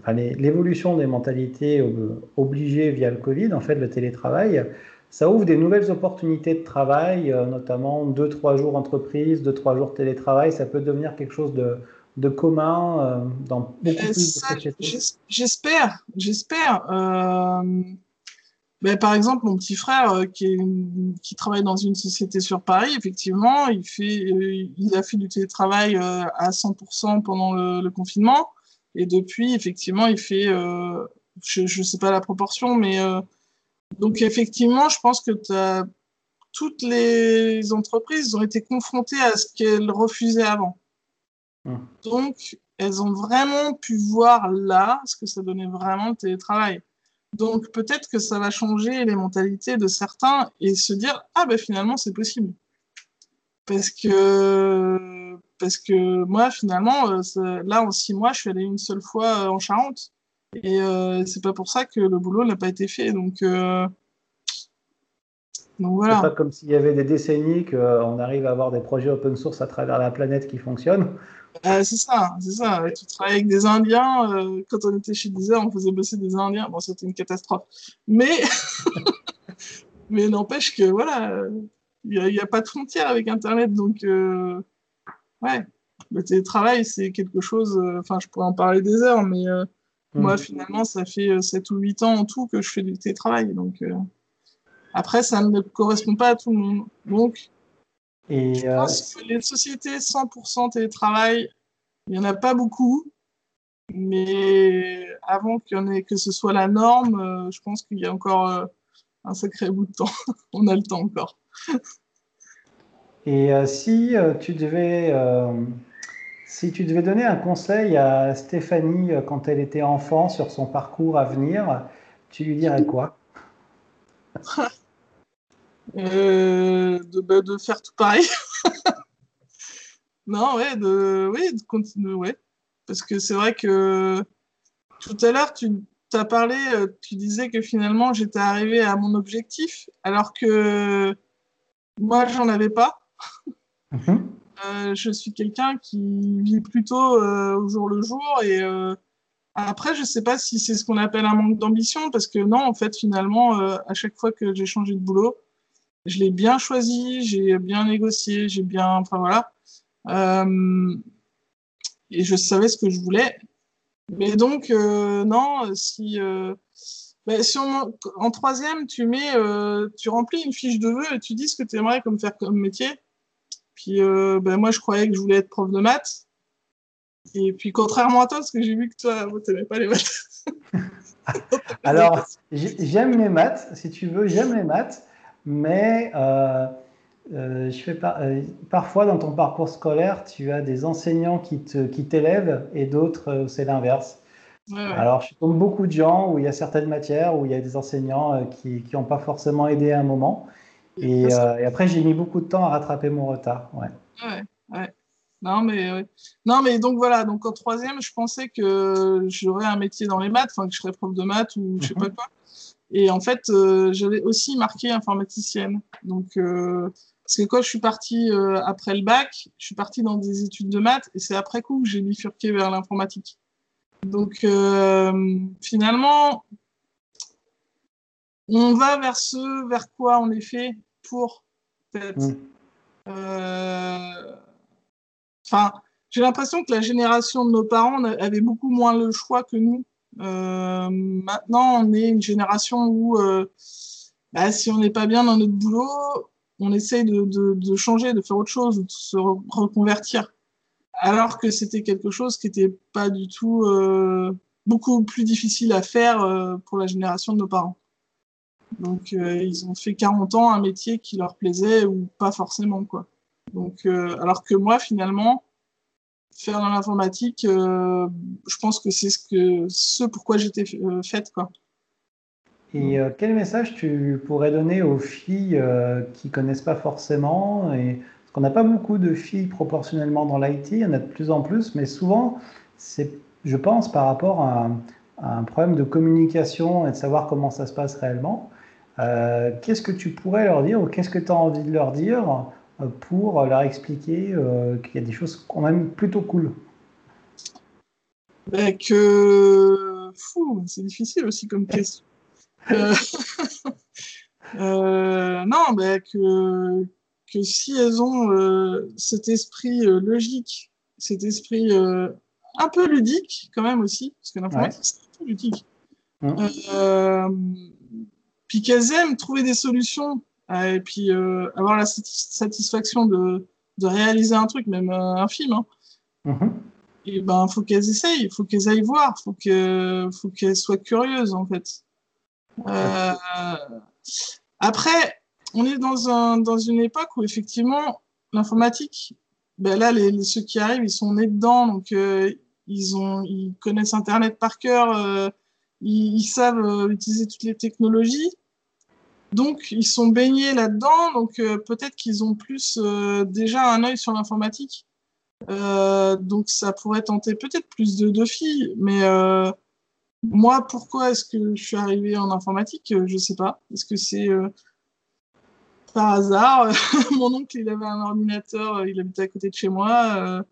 l'évolution des mentalités obligées via le Covid, en fait, le télétravail, ça ouvre des nouvelles opportunités de travail, notamment 2-3 jours entreprise, 2-3 jours télétravail, ça peut devenir quelque chose de, de commun euh, dans beaucoup plus de sociétés J'espère, j'espère. Euh, ben, par exemple, mon petit frère euh, qui, qui, travaille dans une société sur Paris, effectivement, il, fait, il a fait du télétravail à 100% pendant le, confinement. Et depuis, effectivement, il fait, je ne sais pas la proportion, mais donc effectivement, je pense que toutes les entreprises ont été confrontées à ce qu'elles refusaient avant. Hum. Donc, elles ont vraiment pu voir là ce que ça donnait vraiment le télétravail. Donc, peut-être que ça va changer les mentalités de certains et se dire Ah, ben finalement, c'est possible. Parce que, parce que moi, finalement, euh, là, en six mois, je suis allée une seule fois euh, en Charente. Et euh, c'est pas pour ça que le boulot n'a pas été fait. Donc, donc voilà. C'est pas comme s'il y avait des décennies qu'on arrive à avoir des projets open source à travers la planète qui fonctionnent. Euh, c'est ça, c'est ça. Tu travailles avec des Indiens. Euh, quand on était chez Deezer, on faisait bosser des Indiens. Bon, c'était une catastrophe. Mais, *laughs* mais n'empêche que voilà, il n'y a, pas de frontière avec Internet. Donc, euh, ouais, le télétravail, c'est quelque chose. Enfin, je pourrais en parler des heures, mais moi, hmm. finalement, ça fait 7 ou 8 ans en tout que je fais du télétravail. Donc, après, ça ne correspond pas à tout le monde. Donc, et, je pense que les sociétés 100% télétravail, il n'y en a pas beaucoup. Mais avant qu'il y en ait, que ce soit la norme, euh, je pense qu'il y a encore euh, un sacré bout de temps. *laughs* On a le temps encore. Et euh, si tu devais si tu devais donner un conseil à Stéphanie quand elle était enfant sur son parcours à venir, tu lui dirais quoi? *laughs* Euh, de, bah, de, faire tout pareil. non, ouais, de, oui, de continuer, ouais. Parce que c'est vrai que tout à l'heure, tu as parlé, euh, tu disais que finalement, j'étais arrivé à mon objectif, alors que moi, j'en avais pas. Mhm. Euh, je suis quelqu'un qui vit plutôt au jour le jour et après, je sais pas si c'est ce qu'on appelle un manque d'ambition, parce que non, en fait, finalement, à chaque fois que j'ai changé de boulot, je l'ai bien choisi, j'ai bien négocié, j'ai bien, enfin voilà. Euh, et je savais ce que je voulais. Mais donc, euh, non, si, euh, ben, si en troisième, tu mets, tu remplis une fiche de vœux et tu dis ce que tu aimerais comme faire comme métier. Puis, ben, moi, je croyais que je voulais être prof de maths. Et puis, contrairement à toi, parce que j'ai vu que toi, tu n'aimais pas les maths. *laughs* *laughs* Alors, j'aime les maths, si tu veux, j'aime les maths mais euh, euh, je fais euh, parfois dans ton parcours scolaire, tu as des enseignants qui t'élèvent qui et d'autres, c'est l'inverse. Alors, je tombe beaucoup de gens où il y a certaines matières où il y a des enseignants qui n'ont pas forcément aidé à un moment. Et, après, j'ai mis beaucoup de temps à rattraper mon retard. Ouais. Ouais, Non, mais, non, mais donc voilà. Donc en troisième, je pensais que j'aurais un métier dans les maths, enfin que je serais prof de maths ou je sais pas mhm. quoi. Et en fait, euh, j'avais aussi marqué informaticienne. Donc, euh, parce que quand je suis partie euh, après le bac, je suis partie dans des études de maths et c'est après coup que j'ai bifurqué vers l'informatique. Donc, finalement, on va vers ce vers quoi on est fait pour, peut-être. Mm. Enfin, j'ai l'impression que la génération de nos parents avait beaucoup moins le choix que nous maintenant, on est une génération où, euh, bah, si on n'est pas bien dans notre boulot, on essaye de, de, changer, de faire autre chose, de se reconvertir. Alors que c'était quelque chose qui n'était pas du tout euh, beaucoup plus difficile à faire euh, pour la génération de nos parents. Donc, euh, ils ont fait 40 ans un métier qui leur plaisait ou pas forcément, quoi. Donc, euh, alors que moi, finalement, faire dans l'informatique, je pense que c'est ce que ce pourquoi j'étais faite, quoi. Et quel message tu pourrais donner aux filles qui connaissent pas forcément et parce qu'on n'a pas beaucoup de filles proportionnellement dans l'IT, il y en a de plus en plus, mais souvent c'est je pense, par rapport à, un problème de communication et de savoir comment ça se passe réellement. Euh, qu'est-ce que tu pourrais leur dire ou qu'est-ce que tu as envie de leur dire euh, pour leur expliquer euh, qu'il y a des choses quand même plutôt cool ben que fou, c'est difficile aussi comme question. *laughs* *laughs* non, ben que, que si elles ont cet esprit logique, cet esprit un peu ludique quand même aussi, parce que l'informatique, c'est un peu ludique. Euh, puis qu'elles aiment trouver des solutions euh, et puis euh, avoir la satisfaction de, de, réaliser un truc, même un film. Hein. Mm-hmm. Et ben, faut qu'elles essayent, il faut qu'elles aillent voir, faut que, faut qu'elles soient curieuses en fait. après, on est dans, un, dans une époque où effectivement l'informatique, ben là, les, ceux qui arrivent, ils sont nés dedans, donc ils, ont, ils connaissent Internet par cœur, euh, ils, savent euh, utiliser toutes les technologies. Donc, ils sont baignés là-dedans, donc euh, peut-être qu'ils ont plus déjà un œil sur l'informatique. donc, ça pourrait tenter peut-être plus de, de filles, mais moi, pourquoi est-ce que je suis arrivée en informatique Je ne sais pas. Est-ce que c'est par hasard? *laughs* Mon oncle, il avait un ordinateur, il habitait à côté de chez moi.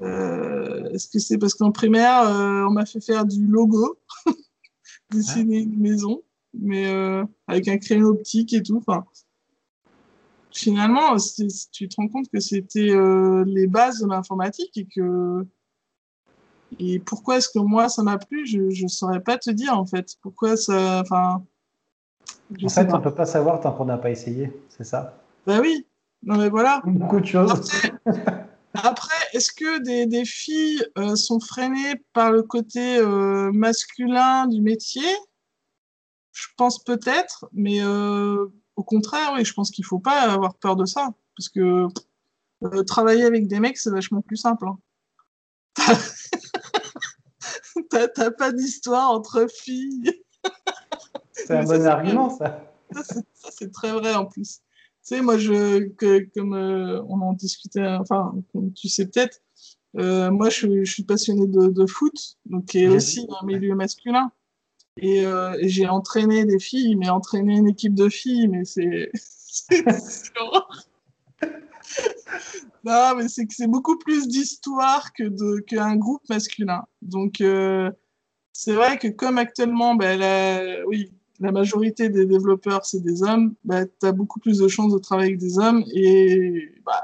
Euh, est-ce que c'est parce qu'en primaire, euh, on m'a fait faire du logo, *laughs* dessiner une maison, mais euh, avec un crayon optique et tout. Enfin, finalement, tu te rends compte que c'était les bases de l'informatique et que et pourquoi est-ce que moi ça m'a plu? Je ne saurais pas te dire en fait. Pourquoi ça Enfin. En fait, on ne peut pas savoir tant qu'on n'a pas essayé, c'est ça? Bah oui. Non mais voilà. Beaucoup de choses. Après, est-ce que des, des filles euh, sont freinées par le côté euh, masculin du métier? Je pense peut-être, mais euh, au contraire, oui, je pense qu'il ne faut pas avoir peur de ça. Parce que travailler avec des mecs, c'est vachement plus simple. Hein. *laughs* T'as pas d'histoire entre filles. c'est un bon argument, ça. Ça, c'est très vrai en plus. Tu sais, moi, je, que, comme euh, on en discutait, enfin, tu sais peut-être, euh, moi, je, je, suis passionné de, de, foot, donc qui est aussi un milieu masculin. Et, euh, et j'ai entraîné des filles, mais entraîné une équipe de filles, mais c'est. *laughs* *laughs* non, mais c'est que c'est beaucoup plus d'histoire que de qu'un groupe masculin. Donc, euh, c'est vrai que comme actuellement, ben, la, oui, la majorité des développeurs, c'est des hommes, bah, tu as beaucoup plus de chances de travailler avec des hommes. Et bah,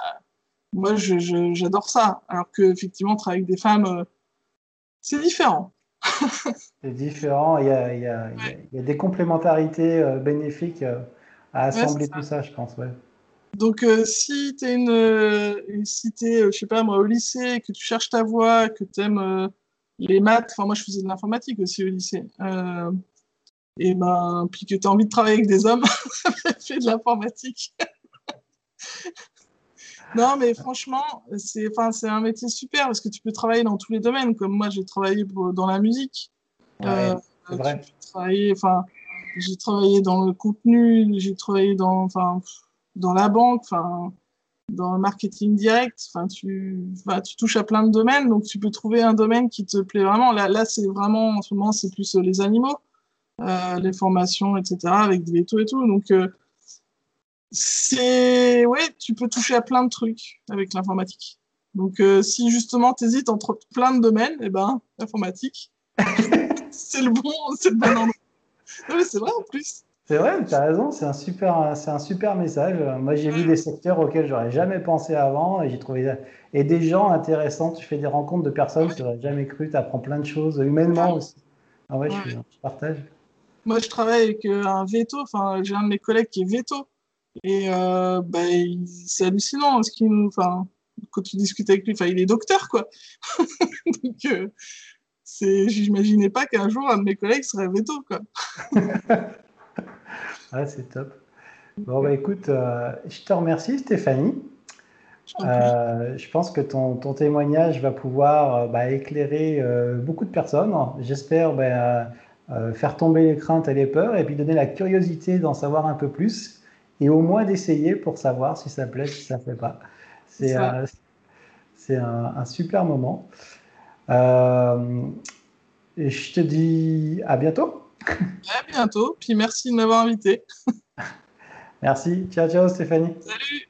moi, j'adore ça. Alors qu'effectivement, travailler avec des femmes, euh, c'est différent. *laughs* c'est différent. Il y, a, il, y a, il y, a, des complémentarités euh, bénéfiques euh, à assembler tout ça, je pense. Ouais. Donc, si tu es, une, si es, je sais pas moi, au lycée, que tu cherches ta voie, que tu aimes les maths, enfin, moi, je faisais de l'informatique aussi au lycée et ben, puis que tu as envie de travailler avec des hommes, *laughs* fais de l'informatique. *laughs* non, mais franchement, c'est enfin, un métier super parce que tu peux travailler dans tous les domaines. Comme moi, j'ai travaillé dans la musique. Euh, vrai. enfin, j'ai travaillé dans le contenu, j'ai travaillé dans, enfin, dans la banque, enfin, dans le marketing direct. Enfin, tu, tu touches à plein de domaines, donc tu peux trouver un domaine qui te plaît vraiment. Là, là c'est vraiment, en ce moment, c'est plus les animaux. Euh, les formations, etc., avec des vétos et tout. Donc, euh, c'est. Ouais, tu peux toucher à plein de trucs avec l'informatique. Donc, euh, si justement tu hésites entre plein de domaines, et eh ben, l'informatique, *laughs* c'est le bon, c'est le bon endroit. c'est vrai en plus. C'est vrai, tu as raison, c'est un super, c'est un super message. Moi, j'ai vu des secteurs auxquels j'aurais jamais pensé avant et j'ai trouvé et des gens intéressants. Tu fais des rencontres de personnes que tu n'aurais jamais cru. Tu apprends plein de choses humainement aussi. Ah ouais, Je, je, partage. Moi, je travaille avec euh, un veto. Enfin, j'ai un de mes collègues qui est veto. Et euh, bah, c'est hallucinant ce qu'il enfin, quand tu discutes avec lui. Enfin, il est docteur, quoi. *laughs* Donc, euh, J'imaginais pas qu'un jour un de mes collègues serait veto. Quoi. *laughs* ah, c'est top. Bon, bah écoute, euh, je te remercie Stéphanie. Euh, je pense que ton, ton, témoignage va pouvoir euh, bah, éclairer beaucoup de personnes. J'espère bah, faire tomber les craintes et les peurs et puis donner la curiosité d'en savoir un peu plus et au moins d'essayer pour savoir si ça plaît, si ça ne plaît pas. C'est un, un, super moment. et je te dis à bientôt. À bientôt, puis merci de m'avoir invité. Merci. Ciao, ciao Stéphanie. Salut.